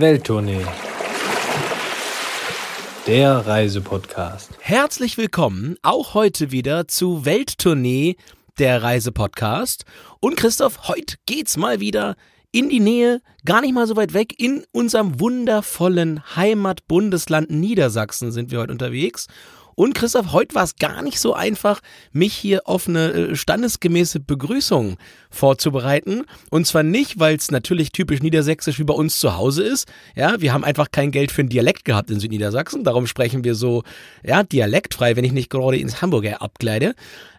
Welttournee. Der Reisepodcast. Herzlich willkommen auch heute wieder zu Welttournee, der Reisepodcast. Und Christoph, heute geht's mal wieder in die Nähe, gar nicht mal so weit weg, in unserem wundervollen Heimatbundesland Niedersachsen sind wir heute unterwegs. Und Christoph, heute war es gar nicht so einfach, mich hier auf eine äh, standesgemäße Begrüßung vorzubereiten. Und zwar nicht, weil es natürlich typisch niedersächsisch wie bei uns zu Hause ist. Ja, wir haben einfach kein Geld für einen Dialekt gehabt in Südniedersachsen. Darum sprechen wir so, ja, dialektfrei, wenn ich nicht gerade ins Hamburger abgleite.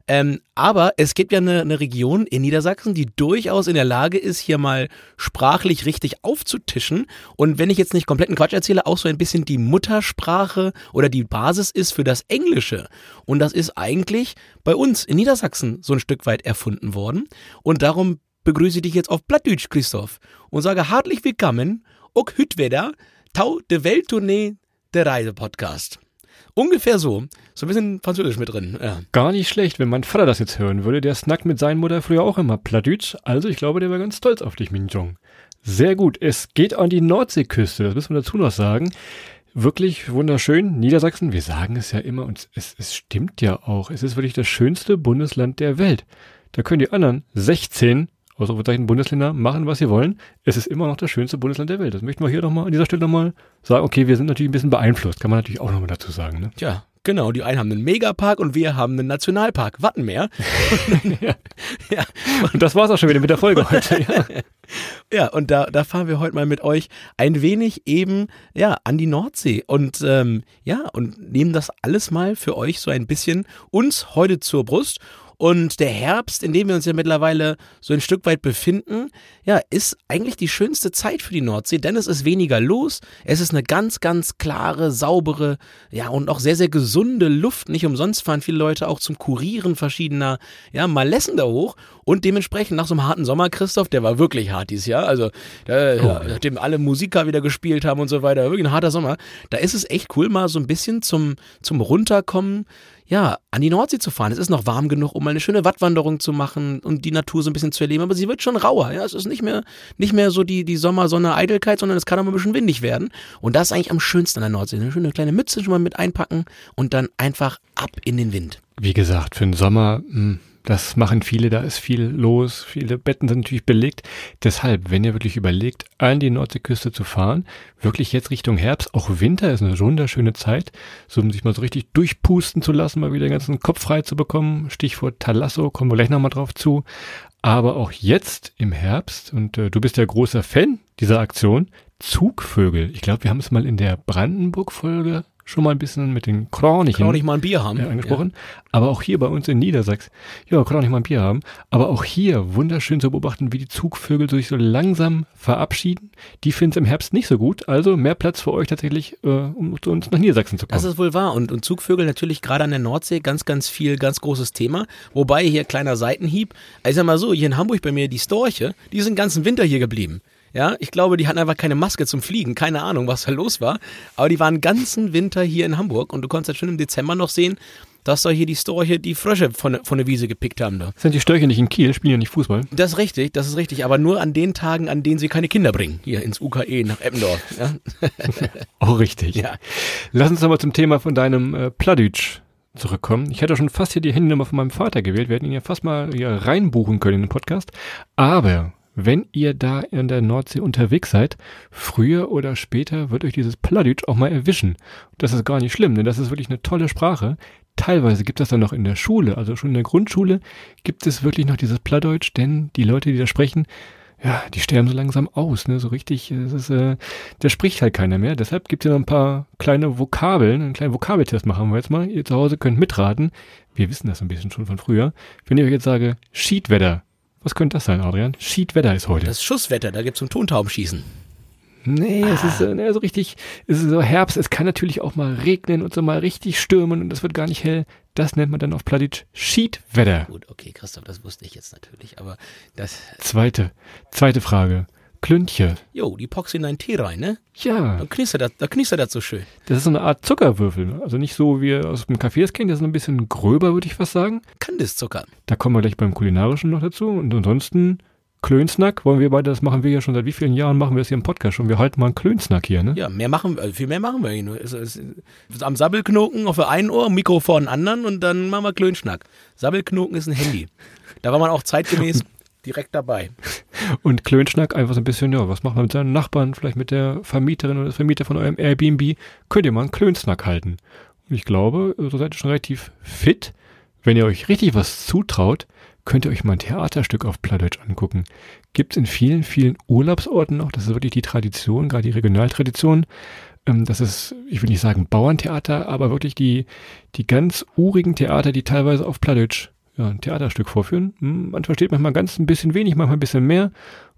Ähm, aber es gibt ja eine, eine, Region in Niedersachsen, die durchaus in der Lage ist, hier mal sprachlich richtig aufzutischen. Und wenn ich jetzt nicht kompletten Quatsch erzähle, auch so ein bisschen die Muttersprache oder die Basis ist für das Englische. Und das ist eigentlich bei uns in Niedersachsen so ein Stück weit erfunden worden. Und darum begrüße ich dich jetzt auf Plattdeutsch, Christoph, und sage herzlich willkommen, auch Hütweder, Tau de Welttournee, der Reisepodcast. Ungefähr so. So ein bisschen Französisch mit drin. Ja. Gar nicht schlecht, wenn mein Vater das jetzt hören würde. Der snackt mit seiner Mutter früher auch immer Plattdeutsch. Also ich glaube, der wäre ganz stolz auf dich, Minjong. Sehr gut. Es geht an die Nordseeküste. Das müssen wir dazu noch sagen. Wirklich wunderschön. Niedersachsen, wir sagen es ja immer und es, es stimmt ja auch. Es ist wirklich das schönste Bundesland der Welt. Da können die anderen 16 Ausrufezeichen Bundesländer machen, was sie wollen. Es ist immer noch das schönste Bundesland der Welt. Das möchten wir hier nochmal an dieser Stelle nochmal sagen. Okay, wir sind natürlich ein bisschen beeinflusst, kann man natürlich auch nochmal dazu sagen. Ne? Tja, Genau, die einen haben einen Megapark und wir haben einen Nationalpark, Wattenmeer. ja. ja. Und das war's auch schon wieder mit der Folge heute. Ja, ja und da, da fahren wir heute mal mit euch ein wenig eben ja an die Nordsee und ähm, ja und nehmen das alles mal für euch so ein bisschen uns heute zur Brust und der Herbst, in dem wir uns ja mittlerweile so ein Stück weit befinden, ja, ist eigentlich die schönste Zeit für die Nordsee, denn es ist weniger los. Es ist eine ganz, ganz klare, saubere, ja, und auch sehr, sehr gesunde Luft. Nicht umsonst fahren viele Leute auch zum Kurieren verschiedener, ja, Malessen da hoch. Und dementsprechend nach so einem harten Sommer, Christoph, der war wirklich hart dieses Jahr. Also, da, oh, nachdem alle Musiker wieder gespielt haben und so weiter, wirklich ein harter Sommer. Da ist es echt cool, mal so ein bisschen zum, zum Runterkommen ja, an die Nordsee zu fahren. Es ist noch warm genug, um mal eine schöne Wattwanderung zu machen und die Natur so ein bisschen zu erleben, aber sie wird schon rauer. Ja, es ist nicht mehr, nicht mehr so die, die Sommersonne-Eitelkeit, sondern es kann auch mal ein bisschen windig werden. Und das ist eigentlich am schönsten an der Nordsee. Eine schöne kleine Mütze schon mal mit einpacken und dann einfach ab in den Wind. Wie gesagt, für den Sommer, mh, hm, das machen viele, da ist viel los, viele Betten sind natürlich belegt. Deshalb, wenn ihr wirklich überlegt, an die Nordseeküste zu fahren, wirklich jetzt Richtung Herbst, auch Winter ist eine wunderschöne Zeit, so um sich mal so richtig durchpusten zu lassen, mal wieder den ganzen Kopf frei zu bekommen. Stichwort Talasso, kommen wir gleich nochmal drauf zu. Aber auch jetzt im Herbst, und äh, du bist ja großer Fan dieser Aktion, Zugvögel. Ich glaube, wir haben es mal in der Brandenburg-Folge schon mal ein bisschen mit den Kronichen. Kraunig mal ein Bier haben. Angesprochen. Ja. Aber auch hier bei uns in Niedersachsen, ja, Kraunig mal ein Bier haben. Aber auch hier wunderschön zu beobachten, wie die Zugvögel sich so langsam verabschieden. Die finden es im Herbst nicht so gut. Also mehr Platz für euch tatsächlich, äh, um zu uns nach Niedersachsen zu kommen. Das ist wohl wahr. Und, und Zugvögel natürlich gerade an der Nordsee ganz, ganz viel, ganz großes Thema. Wobei hier kleiner Seitenhieb. Ich sag mal so, hier in Hamburg bei mir die Storche, die sind den ganzen Winter hier geblieben. Ja, ich glaube, die hatten einfach keine Maske zum Fliegen. Keine Ahnung, was da los war. Aber die waren ganzen Winter hier in Hamburg und du konntest ja schon im Dezember noch sehen, dass da hier die Storche die Frösche von, von der Wiese gepickt haben. Da. Sind die Störche nicht in Kiel, spielen ja nicht Fußball? Das ist richtig, das ist richtig. Aber nur an den Tagen, an denen sie keine Kinder bringen. Hier ins UKE nach Eppendorf. Ja? Auch richtig. Ja. Lass uns nochmal zum Thema von deinem äh, Pladütsch zurückkommen. Ich hätte schon fast hier die Handynummer von meinem Vater gewählt. Wir hätten ihn ja fast mal hier reinbuchen können in den Podcast. Aber wenn ihr da in der Nordsee unterwegs seid, früher oder später wird euch dieses Plattdeutsch auch mal erwischen. Das ist gar nicht schlimm, denn das ist wirklich eine tolle Sprache. Teilweise gibt es dann noch in der Schule, also schon in der Grundschule, gibt es wirklich noch dieses Plattdeutsch, denn die Leute, die da sprechen, ja, die sterben so langsam aus, ne? So richtig, es ist, äh, da spricht halt keiner mehr. Deshalb gibt es ja noch ein paar kleine Vokabeln, einen kleinen Vokabeltest machen wir jetzt mal. Ihr zu Hause könnt mitraten. Wir wissen das ein bisschen schon von früher. Wenn ich euch jetzt sage, Schiedwetter, was könnte das sein, Adrian? Schiedwetter ist heute. Das ist Schusswetter, da gibt es ein Tontaubenschießen. Nee, ah. es ist äh, so richtig, es ist so Herbst, es kann natürlich auch mal regnen und so mal richtig stürmen und es wird gar nicht hell. Das nennt man dann auf Plattdeutsch Schiedwetter. Gut, okay, Christoph, das wusste ich jetzt natürlich, aber das... Zweite, zweite Frage. Klüntje. Jo, die pockst in deinen Tee rein, ne? Ja. Da knistert das, da knistert das so schön. Das ist so eine Art Zuckerwürfel. Ne? Also nicht so wie aus dem Café das kennen, das ist ein bisschen gröber, würde ich fast sagen. Kandiszucker. Da kommen wir gleich beim Kulinarischen noch dazu. Und ansonsten Klönsnack, wollen wir beide, das machen wir ja schon seit wie vielen Jahren machen wir das hier im Podcast schon. Wir halten mal einen Klönsnack hier, ne? Ja, mehr machen wir, viel mehr machen wir hier nur. Es, es, am Sabbelknoken auf der einen Ohr, Mikro vor den anderen und dann machen wir Klönschnack. Sabbelknoken ist ein Handy. Da war man auch zeitgemäß direkt dabei. Und Klönschnack einfach so ein bisschen, ja, was macht man mit seinen Nachbarn, vielleicht mit der Vermieterin oder Vermieter von eurem Airbnb, könnt ihr mal einen Klönsnack halten. Und ich glaube, so seid ihr schon relativ fit. Wenn ihr euch richtig was zutraut, könnt ihr euch mal ein Theaterstück auf Plattdeutsch angucken. Gibt es in vielen, vielen Urlaubsorten noch. Das ist wirklich die Tradition, gerade die Regionaltradition. Ähm, das ist, ich will nicht sagen Bauerntheater, aber wirklich die, die ganz urigen Theater, die teilweise auf Plattdeutsch ja, ein Theaterstück vorführen. Hm, man versteht manchmal ganz ein bisschen wenig, manchmal ein bisschen mehr.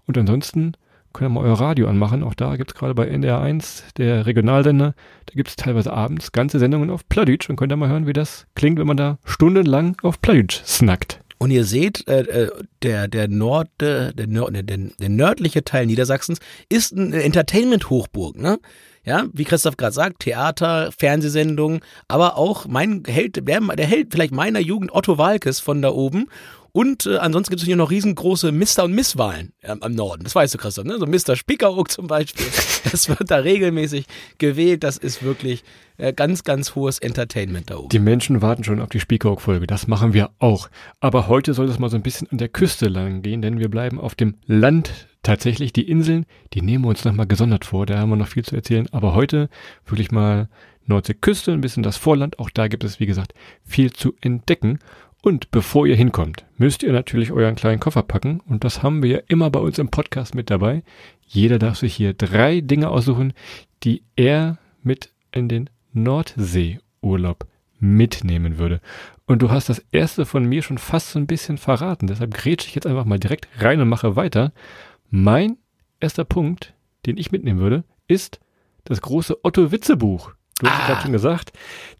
Und ansonsten könnt ihr mal euer Radio anmachen. Auch da gibt es gerade bei NDR1, der Regionalsender, da gibt es teilweise abends ganze Sendungen auf Plattdeutsch und könnt ihr mal hören, wie das klingt, wenn man da stundenlang auf Plattdeutsch snackt. Und ihr seht, äh, äh der, der, Nord, der, Nord, der, der nördliche Teil Niedersachsens ist eine Entertainment-Hochburg. Ne? Ja, wie Christoph gerade sagt, Theater, Fernsehsendungen, aber auch mein Held, der, der Held vielleicht meiner Jugend, Otto Walkes von da oben. Und äh, ansonsten gibt es hier noch riesengroße Mr. und Misswahlen äh, am Norden. Das weißt du, Christoph, ne? So Mr. Spiekeroog zum Beispiel. Das wird da regelmäßig gewählt. Das ist wirklich äh, ganz, ganz hohes Entertainment da oben. Die Menschen warten schon auf die Spiekeroog-Folge. Das machen wir auch. Aber heute soll es mal so ein bisschen an der Küste lang gehen, denn wir bleiben auf dem Land tatsächlich die Inseln, die nehmen wir uns nochmal gesondert vor, da haben wir noch viel zu erzählen, aber heute wirklich mal Nordseeküste, ein bisschen das Vorland, auch da gibt es, wie gesagt, viel zu entdecken. Und bevor ihr hinkommt, müsst ihr natürlich euren kleinen Koffer packen und das haben wir ja immer bei uns im Podcast mit dabei. Jeder darf sich hier drei Dinge aussuchen, die er mit in den Nordseeurlaub mitnehmen würde. Und du hast das erste von mir schon fast so ein bisschen verraten, deshalb grätsche ich jetzt einfach mal direkt rein und mache weiter. Mein erster Punkt, den ich mitnehmen würde, ist das große Otto-Witze-Buch. Du hast ah. gerade schon gesagt,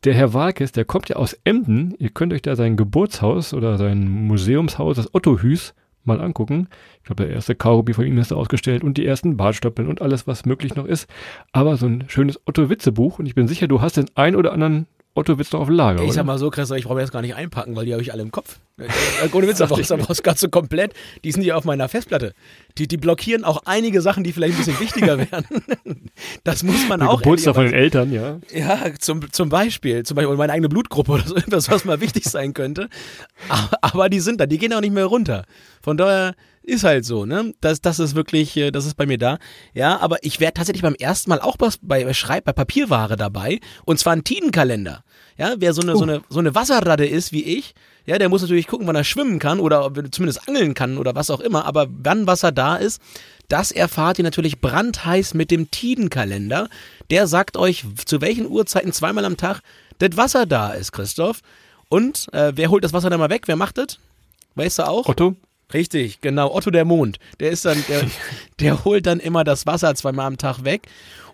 der Herr Walkes, der kommt ja aus Emden. Ihr könnt euch da sein Geburtshaus oder sein Museumshaus, das Otto-Hüs, mal angucken. Ich glaube, der erste Kaugummi von ihm ist da ausgestellt und die ersten Bartstoppeln und alles, was möglich noch ist. Aber so ein schönes Otto-Witze-Buch und ich bin sicher, du hast den ein oder anderen Otto Lager. Ich oder? sag mal so, Chris, ich brauche jetzt gar nicht einpacken, weil die habe ich alle im Kopf. Äh, ohne Witz, da brauchst du so komplett. Die sind ja auf meiner Festplatte. Die, die blockieren auch einige Sachen, die vielleicht ein bisschen wichtiger wären. Das muss man Der auch. Geburtstag von den Eltern, ja. Ja, zum, zum Beispiel. Zum Beispiel meine eigene Blutgruppe oder so etwas, was mal wichtig sein könnte. Aber, aber die sind da, die gehen auch nicht mehr runter. Von daher ist halt so, ne? Das, das ist wirklich, äh, das ist bei mir da. Ja, aber ich wäre tatsächlich beim ersten Mal auch bei, bei Schreib, bei Papierware dabei. Und zwar ein Tidenkalender. Ja, wer so eine, uh. so eine, so eine Wasserradde ist wie ich, ja, der muss natürlich gucken, wann er schwimmen kann oder zumindest angeln kann oder was auch immer. Aber wann Wasser da ist, das erfahrt ihr natürlich brandheiß mit dem Tidenkalender. Der sagt euch, zu welchen Uhrzeiten zweimal am Tag das Wasser da ist, Christoph. Und äh, wer holt das Wasser dann mal weg? Wer macht das? Weißt du auch? Otto. Richtig, genau. Otto der Mond. Der ist dann, der, der holt dann immer das Wasser zweimal am Tag weg.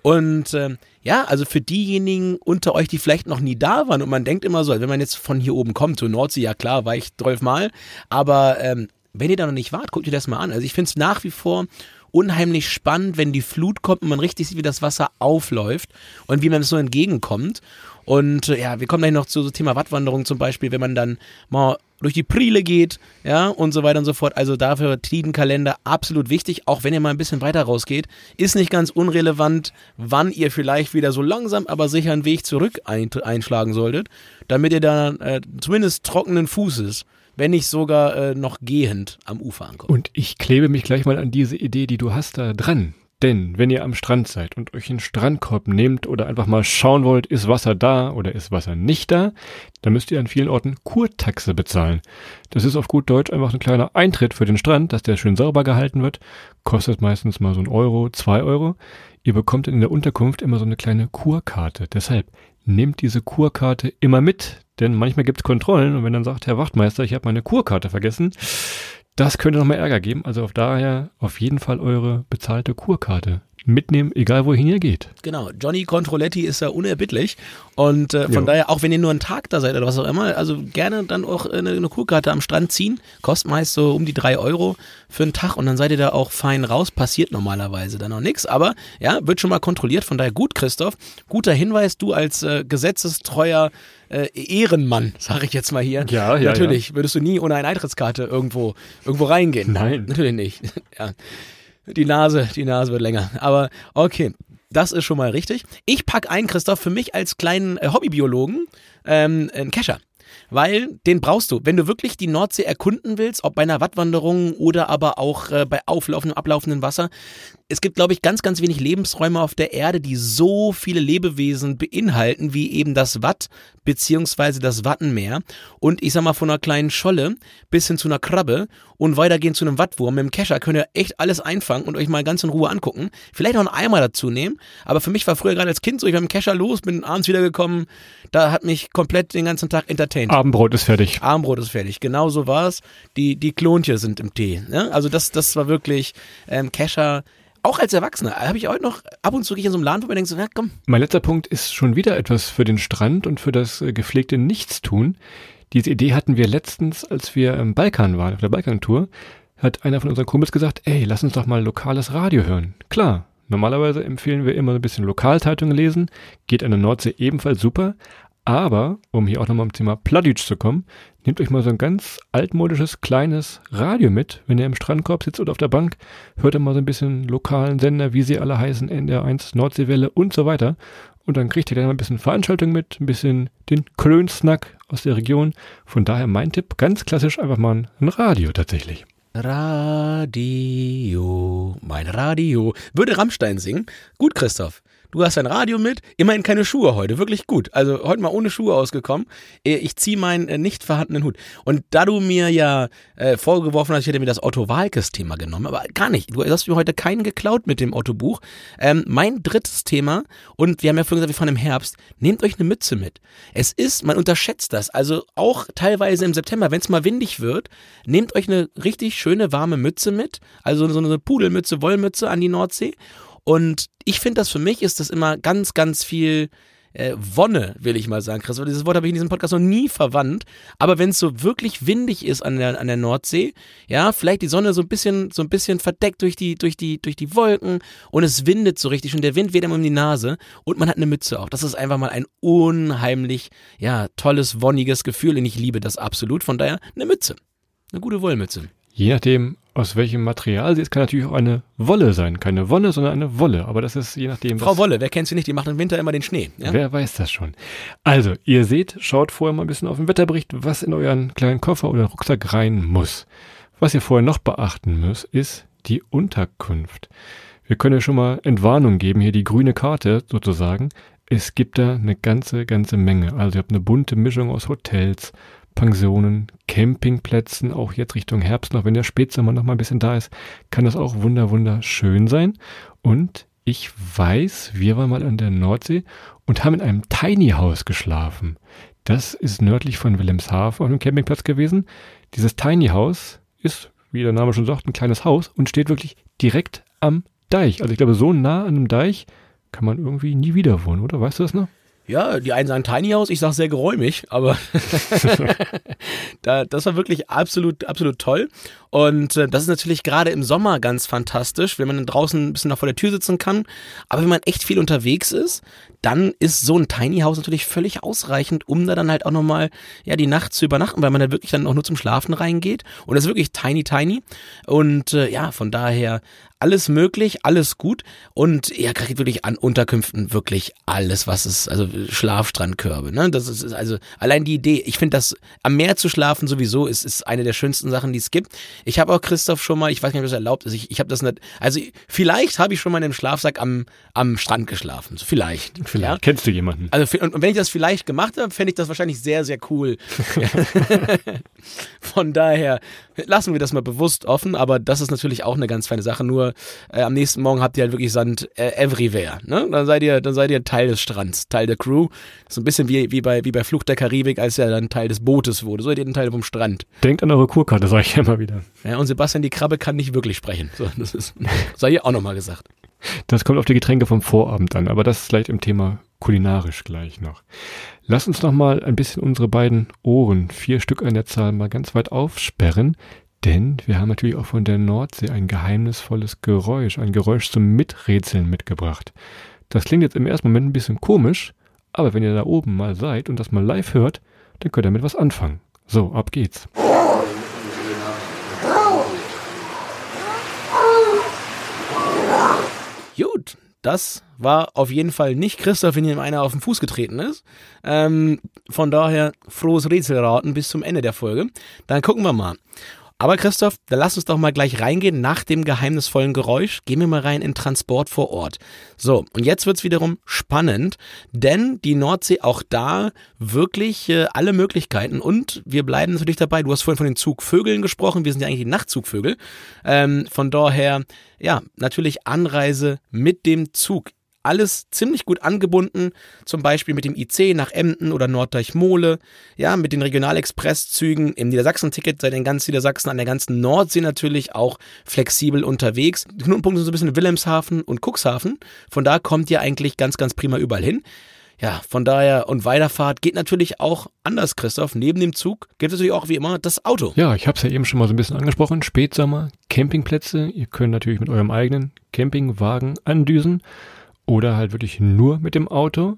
Und äh, ja, also für diejenigen unter euch, die vielleicht noch nie da waren und man denkt immer so, wenn man jetzt von hier oben kommt, zur Nordsee, ja klar, war ich zwölfmal, aber ähm, wenn ihr da noch nicht wart, guckt ihr das mal an. Also ich finde es nach wie vor unheimlich spannend, wenn die Flut kommt und man richtig sieht, wie das Wasser aufläuft und wie man es so entgegenkommt. Und äh, ja, wir kommen gleich noch zu so Thema Wattwanderung zum Beispiel, wenn man dann mal durch die Priele geht, ja, und so weiter und so fort. Also dafür Tidenkalender absolut wichtig, auch wenn ihr mal ein bisschen weiter rausgeht. Ist nicht ganz unrelevant, wann ihr vielleicht wieder so langsam, aber sicher einen Weg zurück einschlagen solltet, damit ihr dann äh, zumindest trockenen Fußes wenn nicht sogar äh, noch gehend am Ufer ankommt. Und ich klebe mich gleich mal an diese Idee, die du hast, da dran. Denn wenn ihr am Strand seid und euch einen Strandkorb nehmt oder einfach mal schauen wollt, ist Wasser da oder ist Wasser nicht da, dann müsst ihr an vielen Orten Kurtaxe bezahlen. Das ist auf gut Deutsch einfach ein kleiner Eintritt für den Strand, dass der schön sauber gehalten wird. Kostet meistens mal so ein Euro, zwei Euro. Ihr bekommt in der Unterkunft immer so eine kleine Kurkarte. Deshalb nehmt diese Kurkarte immer mit, denn manchmal gibt es Kontrollen und wenn dann sagt Herr Wachtmeister, ich habe meine Kurkarte vergessen, das könnte nochmal Ärger geben. Also auf daher auf jeden Fall eure bezahlte Kurkarte mitnehmen, egal wohin ihr geht. Genau, Johnny Controletti ist ja unerbittlich und äh, von Jo. daher, auch wenn ihr nur einen Tag da seid oder was auch immer, also gerne dann auch eine, eine Kurkarte am Strand ziehen, kostet meist so um die drei Euro für einen Tag und dann seid ihr da auch fein raus, passiert normalerweise dann noch nichts, aber ja, wird schon mal kontrolliert, von daher gut, Christoph, guter Hinweis, du als äh, gesetzestreuer äh, Ehrenmann, sage ich jetzt mal hier. Ja, ja, Natürlich, würdest du nie ohne eine Eintrittskarte irgendwo, irgendwo reingehen. Nein. Natürlich nicht. ja. Die Nase, die Nase wird länger. Aber okay, das ist schon mal richtig. Ich pack ein, Christoph, für mich als kleinen äh, Hobbybiologen ähm, einen Kescher. Weil den brauchst du, wenn du wirklich die Nordsee erkunden willst, ob bei einer Wattwanderung oder aber auch äh, bei auflaufendem, ablaufendem Wasser. Es gibt, glaube ich, ganz, ganz wenig Lebensräume auf der Erde, die so viele Lebewesen beinhalten, wie eben das Watt beziehungsweise das Wattenmeer. Und ich sag mal, von einer kleinen Scholle bis hin zu einer Krabbe und weitergehend zu einem Wattwurm. Mit dem Kescher könnt ihr echt alles einfangen und euch mal ganz in Ruhe angucken. Vielleicht noch einen Eimer dazu nehmen. Aber für mich war früher gerade als Kind so, ich war mit dem Kescher los, bin abends wiedergekommen. Da hat mich komplett den ganzen Tag entertained. Abendbrot ist fertig. Armbrot ist fertig. Genau so war es. Die, die Klontje sind im Tee. Ne? Also das, das war wirklich ähm, Kescher. Auch als Erwachsener habe ich heute noch ab und zu gehe ich in so einem Laden, wo man denkt so, na komm, Mein letzter Punkt ist schon wieder etwas für den Strand und für das äh, gepflegte Nichtstun. Diese Idee hatten wir letztens, als wir im Balkan waren, auf der Balkantour, hat einer von unseren Kumpels gesagt, ey, lass uns doch mal lokales Radio hören. Klar, normalerweise empfehlen wir immer ein bisschen Lokalzeitungen lesen, geht an der Nordsee ebenfalls super, aber, um hier auch nochmal am Thema Plattdeutsch zu kommen, nehmt euch mal so ein ganz altmodisches, kleines Radio mit, wenn ihr im Strandkorb sitzt oder auf der Bank, hört ihr mal so ein bisschen lokalen Sender, wie sie alle heißen, NDR1, Nordseewelle und so weiter. Und dann kriegt ihr dann mal ein bisschen Veranstaltung mit, ein bisschen den Klönsnack aus der Region. Von daher mein Tipp, ganz klassisch einfach mal ein Radio tatsächlich. Radio, mein Radio. Würde Rammstein singen? Gut, Christoph. Du hast dein Radio mit, immerhin keine Schuhe heute, wirklich gut. Also heute mal ohne Schuhe ausgekommen. Äh, Ich ziehe meinen äh, nicht vorhandenen Hut. Und da du mir ja äh, vorgeworfen hast, ich hätte mir das Otto Walkes-Thema genommen, aber gar nicht. Du hast mir heute keinen geklaut mit dem Otto-Buch. Ähm, mein drittes Thema, und wir haben ja vorhin gesagt, wir fahren im Herbst, nehmt euch eine Mütze mit. Es ist, man unterschätzt das, also auch teilweise im September, wenn es mal windig wird, nehmt euch eine richtig schöne warme Mütze mit, also so eine Pudelmütze, Wollmütze an die Nordsee. Und ich finde das für mich ist das immer ganz, ganz viel äh, Wonne, will ich mal sagen, Chris. Dieses Wort habe ich in diesem Podcast noch nie verwandt. Aber wenn es so wirklich windig ist an der, an der Nordsee, ja, vielleicht die Sonne so ein bisschen, so ein bisschen verdeckt durch die, durch die, durch die Wolken und es windet so richtig und der Wind weht einem um die Nase und man hat eine Mütze auf. Das ist einfach mal ein unheimlich, ja, tolles, wonniges Gefühl und ich liebe das absolut. Von daher eine Mütze. Eine gute Wollmütze. Je nachdem, aus welchem Material sie ist, kann natürlich auch eine Wolle sein. Keine Wonne, sondern eine Wolle. Aber das ist je nachdem, Frau Wolle, wer kennt sie nicht? Die macht im Winter immer den Schnee. Ja? Wer weiß das schon. Also, ihr seht, schaut vorher mal ein bisschen auf den Wetterbericht, was in euren kleinen Koffer oder Rucksack rein muss. Was ihr vorher noch beachten müsst, ist die Unterkunft. Wir können ja schon mal Entwarnung geben, hier die grüne Karte sozusagen. Es gibt da eine ganze, ganze Menge. Also ihr habt eine bunte Mischung aus Hotels, Pensionen, Campingplätzen, auch jetzt Richtung Herbst noch, wenn der Spätsommer noch mal ein bisschen da ist, kann das auch wunder, wunderschön sein. Und ich weiß, wir waren mal an der Nordsee und haben in einem Tiny House geschlafen. Das ist nördlich von Wilhelmshaven auf einem Campingplatz gewesen. Dieses Tiny House ist, wie der Name schon sagt, ein kleines Haus und steht wirklich direkt am Deich. Also ich glaube, so nah an einem Deich kann man irgendwie nie wieder wohnen, oder? Weißt du das noch? Ja, die einen sagen Tiny House, ich sage sehr geräumig, aber da, das war wirklich absolut, absolut toll. Und äh, das ist natürlich gerade im Sommer ganz fantastisch, wenn man dann draußen ein bisschen noch vor der Tür sitzen kann. Aber wenn man echt viel unterwegs ist, dann ist so ein Tiny House natürlich völlig ausreichend, um da dann halt auch nochmal ja, die Nacht zu übernachten, weil man da wirklich dann auch nur zum Schlafen reingeht. Und das ist wirklich tiny, tiny. Und äh, ja, von daher alles möglich, alles gut. Und ja, kriegt wirklich an Unterkünften wirklich alles, was es, also Schlafstrandkörbe, ne? Das ist ist also allein die Idee, ich finde das am Meer zu schlafen sowieso ist, ist eine der schönsten Sachen, die es gibt. Ich habe auch Christoph schon mal, ich weiß nicht, ob das erlaubt ist, ich, ich habe das nicht, also vielleicht habe ich schon mal in einem Schlafsack am, am Strand geschlafen. So, vielleicht. Vielleicht. Ja? Kennst du jemanden? Also und und wenn ich das vielleicht gemacht habe, fände ich das wahrscheinlich sehr, sehr cool. Von daher lassen wir das mal bewusst offen, aber das ist natürlich auch eine ganz feine Sache. Nur äh, am nächsten Morgen habt ihr halt wirklich Sand äh, everywhere. Ne? Dann seid ihr, dann seid ihr Teil des Strands, Teil der Crew. So ein bisschen wie, wie bei wie bei Flucht der Karibik, als er dann Teil des Bootes wurde. So seid ihr ein Teil vom Strand. Denkt an eure Kurkarte, sage ich ja immer wieder. Ja, und Sebastian die Krabbe kann nicht wirklich sprechen. So, das ist sei hier auch nochmal gesagt. Das kommt auf die Getränke vom Vorabend an, aber das ist vielleicht im Thema kulinarisch gleich noch. Lass uns noch mal ein bisschen unsere beiden Ohren, vier Stück an der Zahl, mal ganz weit aufsperren, denn wir haben natürlich auch von der Nordsee ein geheimnisvolles Geräusch, ein Geräusch zum Miträtseln mitgebracht. Das klingt jetzt im ersten Moment ein bisschen komisch, aber wenn ihr da oben mal seid und das mal live hört, dann könnt ihr damit was anfangen. So, ab geht's. Gut, das war auf jeden Fall nicht Christoph, wenn ihm einer auf den Fuß getreten ist. Ähm, von daher frohes Rätselraten bis zum Ende der Folge. Dann gucken wir mal. Aber Christoph, dann lass uns doch mal gleich reingehen nach dem geheimnisvollen Geräusch. Gehen wir mal rein in Transport vor Ort. So, und jetzt wird's wiederum spannend, denn die Nordsee auch da wirklich äh, alle Möglichkeiten und wir bleiben natürlich dabei. Du hast vorhin von den Zugvögeln gesprochen, wir sind ja eigentlich die Nachtzugvögel. Ähm, von daher, ja, natürlich Anreise mit dem Zug alles ziemlich gut angebunden, zum Beispiel mit dem IC nach Emden oder Norddeich-Mohle, ja, mit den Regionalexpresszügen im Niedersachsen-Ticket seid ihr in ganz Niedersachsen, an der ganzen Nordsee natürlich auch flexibel unterwegs. Die Knotenpunkte sind so ein bisschen Wilhelmshaven und Cuxhaven, von da kommt ihr eigentlich ganz, ganz prima überall hin. Ja, von daher und Weiterfahrt geht natürlich auch anders, Christoph. Neben dem Zug gibt es natürlich auch wie immer das Auto. Ja, ich habe es ja eben schon mal so ein bisschen angesprochen. Spätsommer, Campingplätze. Ihr könnt natürlich mit eurem eigenen Campingwagen andüsen oder halt wirklich nur mit dem Auto,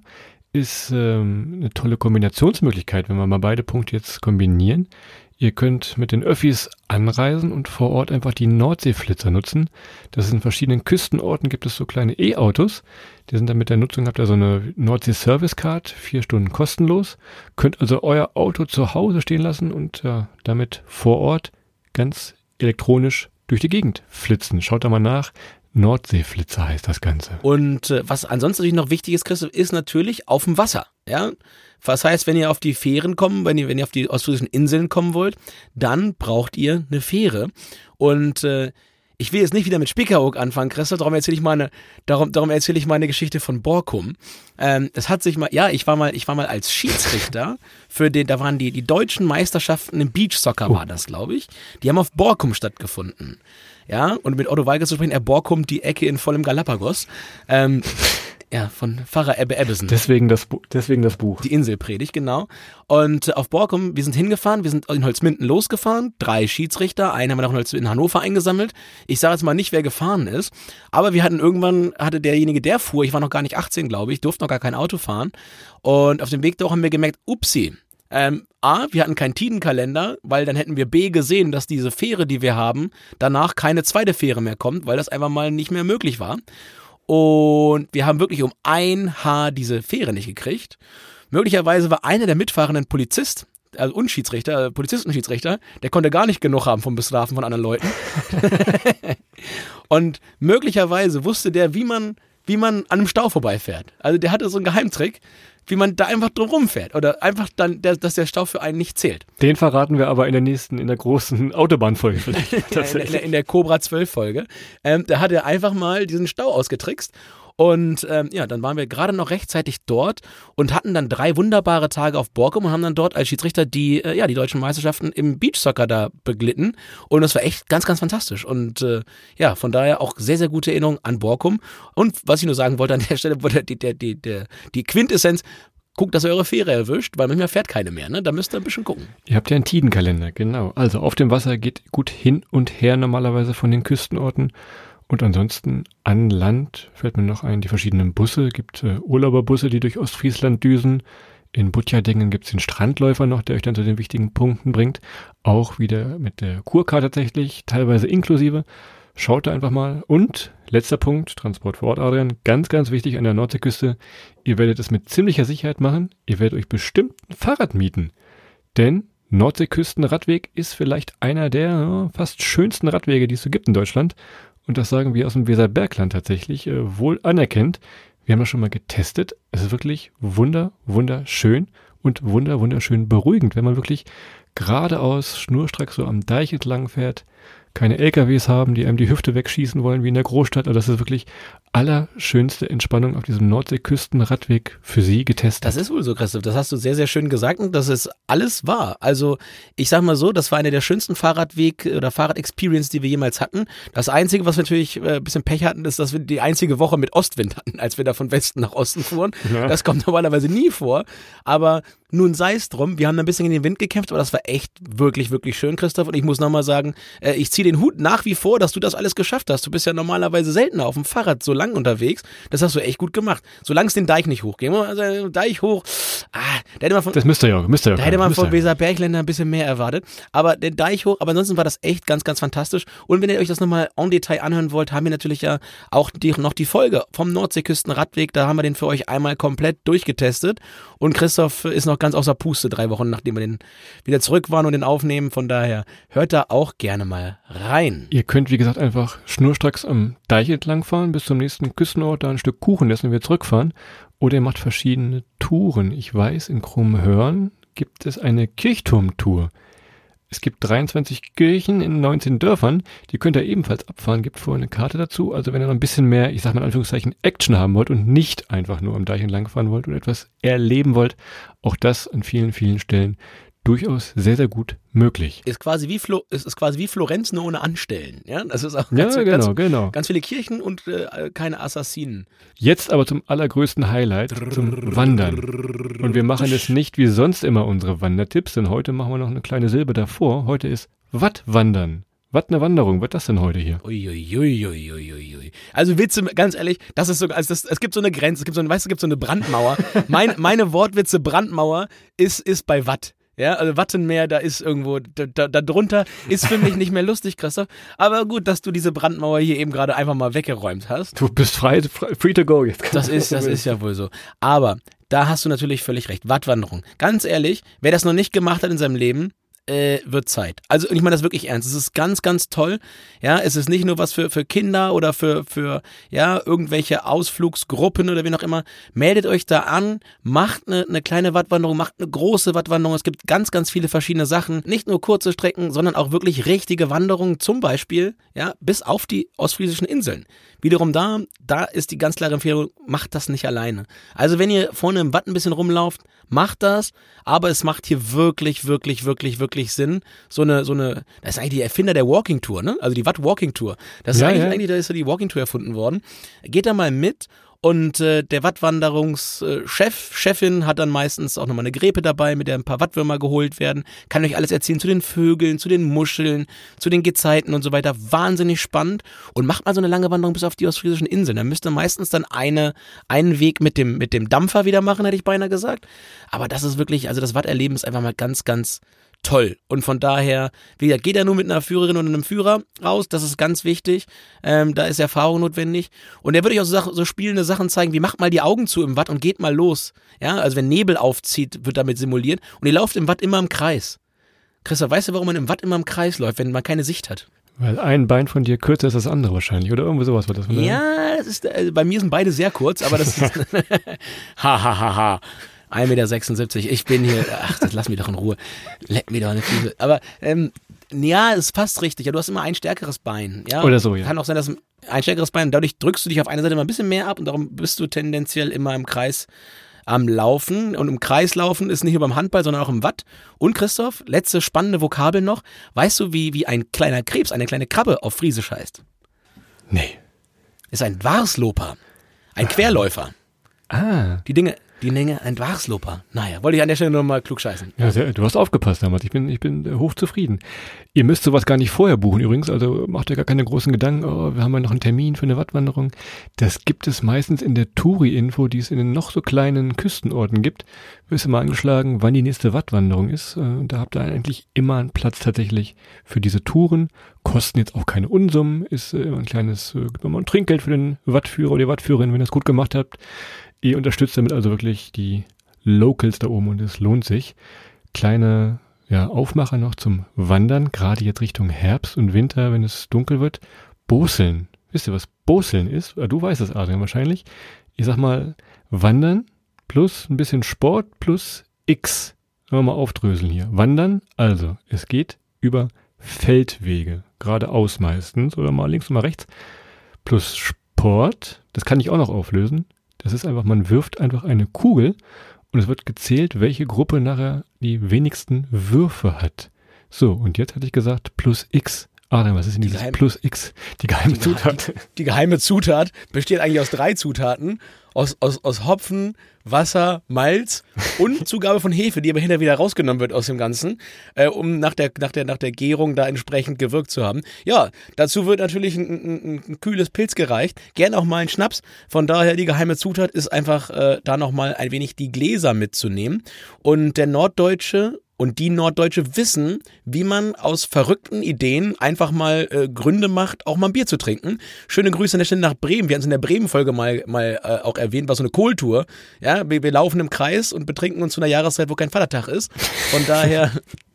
ist ähm, eine tolle Kombinationsmöglichkeit, wenn wir mal beide Punkte jetzt kombinieren. Ihr könnt mit den Öffis anreisen und vor Ort einfach die Nordseeflitzer nutzen. Das ist in verschiedenen Küstenorten gibt es so kleine E-Autos. Die sind dann mit der Nutzung, habt ihr so eine Nordsee Service Card, vier Stunden kostenlos. Könnt also euer Auto zu Hause stehen lassen und ja, damit vor Ort ganz elektronisch durch die Gegend flitzen. Schaut da mal nach. Nordseeflitzer heißt das Ganze. Und äh, was ansonsten natürlich noch wichtig ist, Christoph, ist natürlich auf dem Wasser. Ja? Was heißt, wenn ihr auf die Fähren kommen, wenn ihr, wenn ihr auf die ostfriesischen Inseln kommen wollt, dann braucht ihr eine Fähre. Und äh, ich will jetzt nicht wieder mit Spiekeroog anfangen, Christoph, darum erzähle ich meine, darum, darum erzähle ich meine Geschichte von Borkum. Ähm, es hat sich mal, ja, ich war mal, ich war mal als Schiedsrichter für den, da waren die, die deutschen Meisterschaften im Beachsoccer oh. war das, glaube ich. Die haben auf Borkum stattgefunden. Ja, und mit Otto Walker zu sprechen, er Borkum die Ecke in vollem Galapagos. Ähm, ja, von Pfarrer Ebbe Ebbesen. Deswegen das, deswegen das Buch. Die Inselpredigt, genau. Und auf Borkum, wir sind hingefahren, wir sind in Holzminden losgefahren, drei Schiedsrichter, einen haben wir noch in Hannover eingesammelt. Ich sage jetzt mal nicht, wer gefahren ist, aber wir hatten irgendwann, hatte derjenige, der fuhr, ich war noch gar nicht 18, glaube ich, durfte noch gar kein Auto fahren. Und auf dem Weg da haben wir gemerkt, upsi, ähm, A, wir hatten keinen Tidenkalender, weil dann hätten wir B gesehen, dass diese Fähre, die wir haben, danach keine zweite Fähre mehr kommt, weil das einfach mal nicht mehr möglich war. Und wir haben wirklich um ein Haar diese Fähre nicht gekriegt. Möglicherweise war einer der mitfahrenden Polizist, also Unschiedsrichter, äh, Polizist und Schiedsrichter, der konnte gar nicht genug haben vom Bestrafen von anderen Leuten. und möglicherweise wusste der, wie man, wie man an einem Stau vorbeifährt. Also der hatte so einen Geheimtrick wie man da einfach drum rumfährt oder einfach dann, dass der Stau für einen nicht zählt. Den verraten wir aber in der nächsten, in der großen Autobahnfolge vielleicht. in, der, in der Cobra 12 Folge. Ähm, da hat er einfach mal diesen Stau ausgetrickst und ähm, ja, dann waren wir gerade noch rechtzeitig dort und hatten dann drei wunderbare Tage auf Borkum und haben dann dort als Schiedsrichter die, äh, ja, die deutschen Meisterschaften im Beachsoccer da beglitten. Und das war echt ganz, ganz fantastisch. Und äh, ja, von daher auch sehr, sehr gute Erinnerung an Borkum. Und was ich nur sagen wollte an der Stelle, die, die, die, die, die Quintessenz, guckt, dass ihr eure Fähre erwischt, weil manchmal fährt keine mehr, ne? Da müsst ihr ein bisschen gucken. Ihr habt ja einen Tidenkalender, genau. Also auf dem Wasser geht gut hin und her normalerweise von den Küstenorten. Und ansonsten an Land fällt mir noch ein, die verschiedenen Busse. Gibt äh, Urlauberbusse, die durch Ostfriesland düsen. In Butjadingen gibt es den Strandläufer noch, der euch dann zu den wichtigen Punkten bringt. Auch wieder mit der Kurkarte tatsächlich, teilweise inklusive. Schaut da einfach mal. Und letzter Punkt, Transport vor Ort, Adrian. Ganz, ganz wichtig an der Nordseeküste. Ihr werdet es mit ziemlicher Sicherheit machen. Ihr werdet euch bestimmt ein Fahrrad mieten. Denn Nordseeküstenradweg ist vielleicht einer der ja, fast schönsten Radwege, die es so gibt in Deutschland und das sagen wir aus dem Weserbergland tatsächlich, äh, wohl anerkennt. Wir haben das schon mal getestet. Es ist wirklich wunder, wunderschön und wunder, wunderschön beruhigend, wenn man wirklich geradeaus, schnurstracks so am Deich entlang fährt, keine LKWs haben, die einem die Hüfte wegschießen wollen wie in der Großstadt. Also das ist wirklich allerschönste Entspannung auf diesem Nordseeküstenradweg für Sie getestet. Das ist wohl so, Christoph. Das hast du sehr, sehr schön gesagt und das ist alles wahr. Also ich sag mal so, das war eine der schönsten Fahrradweg- oder Fahrrad-Experience, die wir jemals hatten. Das Einzige, was wir natürlich äh, ein bisschen Pech hatten, ist, dass wir die einzige Woche mit Ostwind hatten, als wir da von Westen nach Osten fuhren. Ja. Das kommt normalerweise nie vor. Aber nun sei es drum, wir haben ein bisschen in den Wind gekämpft, aber das war echt wirklich, wirklich schön, Christoph. Und ich muss nochmal sagen, äh, ich ziehe den Hut nach wie vor, dass du das alles geschafft hast. Du bist ja normalerweise seltener auf dem Fahrrad so lang unterwegs. Das hast du echt gut gemacht. Solange es den Deich nicht hochgeht. Also, Deich hoch. Ah, da hätte man von, das müsste ja, müsste ja. Da hätte man von Weser Bergländer ein bisschen mehr erwartet. Aber den Deich hoch, aber ansonsten war das echt ganz, ganz fantastisch. Und wenn ihr euch das nochmal en Detail anhören wollt, haben wir natürlich ja auch die, noch die Folge vom Nordseeküstenradweg. Da haben wir den für euch einmal komplett durchgetestet. Und Christoph ist noch ganz außer Puste, drei Wochen nachdem wir den wieder zurück waren und den aufnehmen. Von daher hört da auch gerne mal rein. Ihr könnt, wie gesagt, einfach schnurstracks am Deich entlang fahren, bis zum nächsten Küstenort, da ein Stück Kuchen essen und wieder zurückfahren. Oder ihr macht verschiedene Touren. Ich weiß, in Krummhörn gibt es eine Kirchturmtour. Es gibt 23 Kirchen in 19 Dörfern, die könnt ihr ebenfalls abfahren, gibt vorher eine Karte dazu. Also wenn ihr noch ein bisschen mehr, ich sag mal in Anführungszeichen, Action haben wollt und nicht einfach nur am Deich entlang fahren wollt und etwas erleben wollt, auch das an vielen, vielen Stellen durchaus sehr, sehr gut möglich. Ist quasi wie, Flo ist, ist quasi wie Florenz nur ohne Anstellen. Ja, das ist auch ja, ganz, genau, ganz, genau. ganz viele Kirchen und äh, keine Assassinen. Jetzt aber zum allergrößten Highlight, zum Wandern. Und wir machen es nicht wie sonst immer unsere Wandertipps, denn heute machen wir noch eine kleine Silbe davor. Heute ist Wattwandern. Was eine Wanderung wird das denn heute hier? Uiuiuiuiui. Also Witze, ganz ehrlich, das ist so, also das, es gibt so eine Grenze, es gibt so eine, weißt du, es gibt so eine Brandmauer. mein, meine Wortwitze Brandmauer ist, ist bei Watt. Ja, also Wattenmeer, da ist irgendwo, da, da, drunter ist für mich nicht mehr lustig, Christoph. Aber gut, dass du diese Brandmauer hier eben gerade einfach mal weggeräumt hast. Du bist frei, free to go jetzt. Das ist, das ist ja wohl so. Aber da hast du natürlich völlig recht. Wattwanderung. Ganz ehrlich, wer das noch nicht gemacht hat in seinem Leben, äh, wird Zeit. Also ich meine das wirklich ernst. Es ist ganz, ganz toll. Ja, es ist nicht nur was für, für Kinder oder für, für ja, irgendwelche Ausflugsgruppen oder wie auch immer. Meldet euch da an, macht eine, eine kleine Wattwanderung, macht eine große Wattwanderung. Es gibt ganz, ganz viele verschiedene Sachen. Nicht nur kurze Strecken, sondern auch wirklich richtige Wanderungen. Zum Beispiel, ja, bis auf die ostfriesischen Inseln. Wiederum da, da ist die ganz klare Empfehlung, macht das nicht alleine. Also wenn ihr vorne im Watt ein bisschen rumlauft, macht das, aber es macht hier wirklich, wirklich, wirklich, wirklich Sinn. So eine, so eine, das ist eigentlich die Erfinder der Walking Tour, ne? Also die Watt Walking Tour. Das ist ja, eigentlich, ja. eigentlich, da ist ja die Walking Tour erfunden worden. Geht da mal mit und äh, der Wattwanderungschef, Chefin hat dann meistens auch nochmal eine Gräpe dabei, mit der ein paar Wattwürmer geholt werden. Kann euch alles erzählen zu den Vögeln, zu den Muscheln, zu den Gezeiten und so weiter. Wahnsinnig spannend. Und macht mal so eine lange Wanderung bis auf die ostfriesischen Inseln. Da müsst ihr meistens dann eine, einen Weg mit dem, mit dem Dampfer wieder machen, hätte ich beinahe gesagt. Aber das ist wirklich, also das Watterleben ist einfach mal ganz, ganz toll. Und von daher, wie gesagt, geht er nur mit einer Führerin und einem Führer raus, das ist ganz wichtig. Ähm, da ist Erfahrung notwendig. Und er würde euch auch so, so spielende Sachen zeigen, wie macht mal die Augen zu im Watt und geht mal los. Ja, also wenn Nebel aufzieht, wird damit simuliert. Und ihr lauft im Watt immer im Kreis. Christoph, weißt du, warum man im Watt immer im Kreis läuft, wenn man keine Sicht hat? Weil ein Bein von dir kürzer ist als das andere wahrscheinlich, oder irgendwie sowas war das. Oder? Ja, das ist, äh, bei mir sind beide sehr kurz, aber das ist. ha, ha, ha, ha. 1,76 Meter. Ich bin hier, ach, das lass mich doch in Ruhe. Leck mir doch eine Füße. Aber ähm, ja, es passt richtig. Ja, du hast immer ein stärkeres Bein. Ja? Oder so, ja. Kann auch sein, dass ein stärkeres Bein, dadurch drückst du dich auf eine Seite immer ein bisschen mehr ab und darum bist du tendenziell immer im Kreis am Laufen. Und im Kreis laufen ist nicht nur beim Handball, sondern auch im Watt. Und Christoph, letzte spannende Vokabel noch. Weißt du, wie, wie ein kleiner Krebs, eine kleine Krabbe auf Friesisch heißt? Nee. Ist ein Warsloper. Ein Querläufer. Ah. Die Dinge, die Menge ein Wachsloper. Naja, wollte ich an der Stelle nochmal klug scheißen. Ja, sehr, du hast aufgepasst damals. Ich bin, ich bin äh, hochzufrieden. Ihr müsst sowas gar nicht vorher buchen übrigens. Also macht euch gar keine großen Gedanken. Oh, wir haben ja noch einen Termin für eine Wattwanderung. Das gibt es meistens in der Touri-Info, die es in den noch so kleinen Küstenorten gibt. Wirst du mal angeschlagen, wann die nächste Wattwanderung ist. Äh, da habt ihr eigentlich immer einen Platz tatsächlich für diese Touren. Kosten jetzt auch keine Unsummen. Ist äh, immer ein kleines, gibt mal ein Trinkgeld für den Wattführer oder die Wattführerin, wenn ihr es gut gemacht habt. Ihr unterstützt damit also wirklich die Locals da oben und es lohnt sich. Kleine ja, Aufmacher noch zum Wandern, gerade jetzt Richtung Herbst und Winter, wenn es dunkel wird. Boseln. Wisst ihr, was Boseln ist? Ah, du weißt es, Adrian, wahrscheinlich. Ich sag mal, Wandern plus ein bisschen Sport plus X. Wollen wir mal aufdröseln hier. Wandern, also es geht über Feldwege, geradeaus meistens oder mal links und mal rechts. Plus Sport, das kann ich auch noch auflösen. Das ist einfach, man wirft einfach eine Kugel und es wird gezählt, welche Gruppe nachher die wenigsten Würfe hat. So, und jetzt hatte ich gesagt, plus X. Ah, was ist denn dieses Plus X? Die geheime die Zutat. Die geheime Zutat besteht eigentlich aus drei Zutaten. Aus, aus, aus Hopfen, Wasser, Malz und Zugabe von Hefe, die aber hinterher wieder rausgenommen wird aus dem Ganzen, äh, um nach der, nach, der, nach der Gärung da entsprechend gewirkt zu haben. Ja, dazu wird natürlich ein, ein, ein kühles Pilz gereicht, gern auch mal ein Schnaps. Von daher die geheime Zutat ist einfach äh, da nochmal ein wenig die Gläser mitzunehmen. Und der Norddeutsche und die Norddeutsche wissen, wie man aus verrückten Ideen einfach mal äh, Gründe macht, auch mal ein Bier zu trinken. Schöne Grüße an der Stelle nach Bremen. Wir haben es in der Bremen-Folge mal, mal äh, auch erwähnt, war so eine Kohltour. Ja, wir, wir laufen im Kreis und betrinken uns zu einer Jahreszeit, wo kein Vatertag ist. Von daher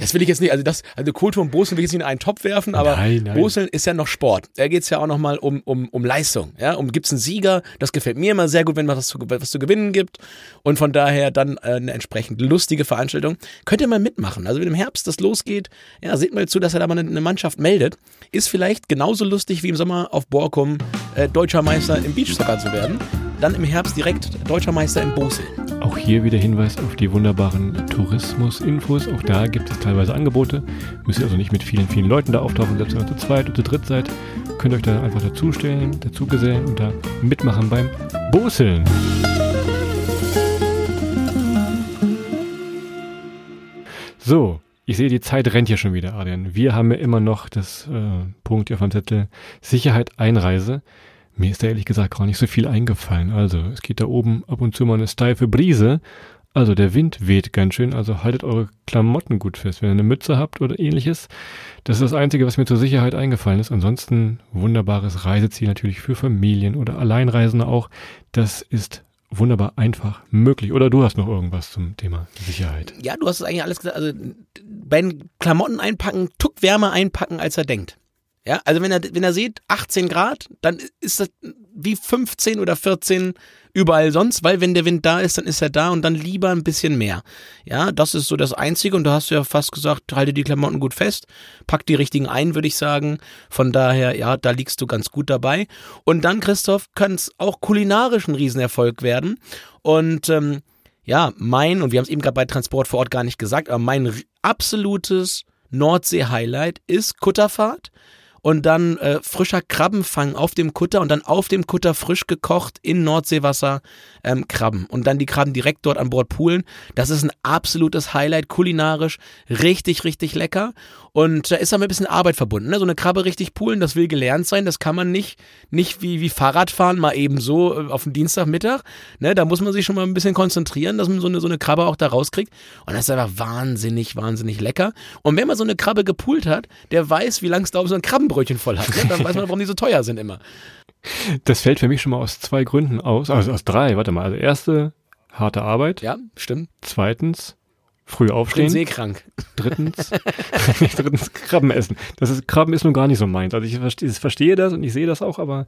das will ich jetzt nicht, also das, also Kultur und Boseln will ich jetzt nicht in einen Topf werfen, aber nein, nein. Boseln ist ja noch Sport. Da geht es ja auch nochmal um, um, um Leistung. Ja? Um gibt es einen Sieger, das gefällt mir immer sehr gut, wenn man was zu, was zu gewinnen gibt. Und von daher dann äh, eine entsprechend lustige Veranstaltung. Könnt ihr mal mitmachen. Also wenn im Herbst das losgeht, ja, seht mal zu, dass er da mal eine Mannschaft meldet. Ist vielleicht genauso lustig wie im Sommer auf Borkum äh, deutscher Meister im Beachsoccer zu werden. Dann im Herbst direkt deutscher Meister im Boseln. Auch hier wieder Hinweis auf die wunderbaren Tourismus-Infos. Auch da gibt es teilweise Angebote. Müsst ihr also nicht mit vielen, vielen Leuten da auftauchen. Selbst wenn ihr zu zweit oder zu dritt seid, könnt ihr euch da einfach dazustellen, dazugesellen und da mitmachen beim Boseln. So, ich sehe, die Zeit rennt hier schon wieder, Adrian. Wir haben ja immer noch das äh, Punkt hier auf dem Zettel Sicherheit Einreise. Mir ist da ehrlich gesagt gar nicht so viel eingefallen. Also, es geht da oben ab und zu mal eine steife Brise. Also, der Wind weht ganz schön. Also, haltet eure Klamotten gut fest. Wenn ihr eine Mütze habt oder ähnliches. Das ist das Einzige, was mir zur Sicherheit eingefallen ist. Ansonsten wunderbares Reiseziel natürlich für Familien oder Alleinreisende auch. Das ist wunderbar einfach möglich. Oder du hast noch irgendwas zum Thema Sicherheit? Ja, du hast es eigentlich alles gesagt. Also beim Klamotten einpacken, tuck wärmer einpacken, als er denkt. Ja, also wenn er, wenn er sieht 18 Grad, dann ist das wie 15 oder 14 überall sonst, weil wenn der Wind da ist, dann ist er da und dann lieber ein bisschen mehr. Ja, das ist so das Einzige und du hast ja fast gesagt, halte die Klamotten gut fest, pack die richtigen ein, würde ich sagen. Von daher, ja, da liegst du ganz gut dabei. Und dann, Christoph, kann es auch kulinarisch ein Riesenerfolg werden. Und ähm, ja, mein, und wir haben es eben gerade bei Transport vor Ort gar nicht gesagt, aber mein absolutes Nordsee-Highlight ist Kutterfahrt und dann äh, frischer Krabbenfang auf dem Kutter und dann auf dem Kutter frisch gekocht in Nordseewasser ähm, Krabben. Und dann die Krabben direkt dort an Bord poolen. Das ist ein absolutes Highlight kulinarisch, richtig, richtig lecker und da ist aber ein bisschen Arbeit verbunden. Ne? So eine Krabbe richtig poolen, das will gelernt sein, das kann man nicht, nicht wie, wie Fahrradfahren mal eben so äh, auf den Dienstagmittag. Ne? Da muss man sich schon mal ein bisschen konzentrieren, dass man so eine, so eine Krabbe auch da rauskriegt und das ist einfach wahnsinnig, wahnsinnig lecker. Und wenn man so eine Krabbe gepoolt hat, der weiß, wie lange es dauert, so ein Krabben Brötchen voll hat. Ne? Dann weiß man, warum die so teuer sind immer. Das fällt für mich schon mal aus zwei Gründen aus. Also aus drei, warte mal. Also erste, harte Arbeit. Ja, stimmt. Zweitens, früh aufstehen. Ich bin seekrank. Drittens, drittens Krabben essen. Das ist, Krabben ist nun gar nicht so meins. Also ich verstehe, ich verstehe das und ich sehe das auch, aber